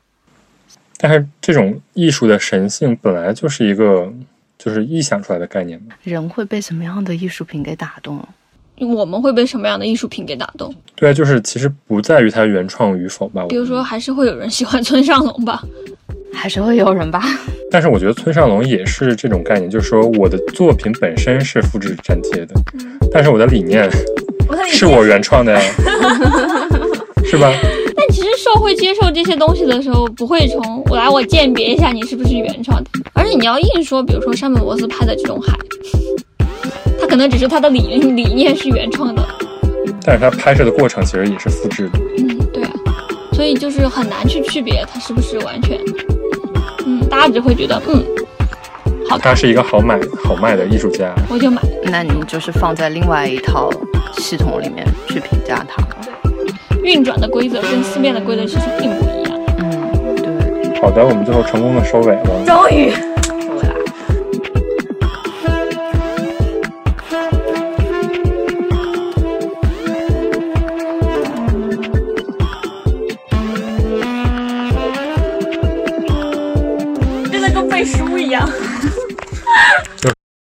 但是这种艺术的神性本来就是一个就是臆想出来的概念吗。人会被什么样的艺术品给打动？我们会被什么样的艺术品给打动？对啊，就是其实不在于它原创与否吧。比如说，还是会有人喜欢村上龙吧。还是会有人吧？但是我觉得村上龙也是这种概念，就是说我的作品本身是复制粘贴的，但是我的理念是我原创的呀，是吧？但其实受会接受这些东西的时候，不会从我来我鉴别一下你是不是原创的，而且你要硬说，比如说山本博斯拍的这种海，他可能只是他的理理念是原创的，但是他拍摄的过程其实也是复制的。嗯，对啊，所以就是很难去区别它是不是完全，嗯，大家只会觉得嗯，好，他是一个好买好卖的艺术家。我就买。那你就是放在另外一套系统里面去评价它。运转的规则跟四面的规则其实并不一样。嗯，对。好的，我们最后成功的收尾了。终于。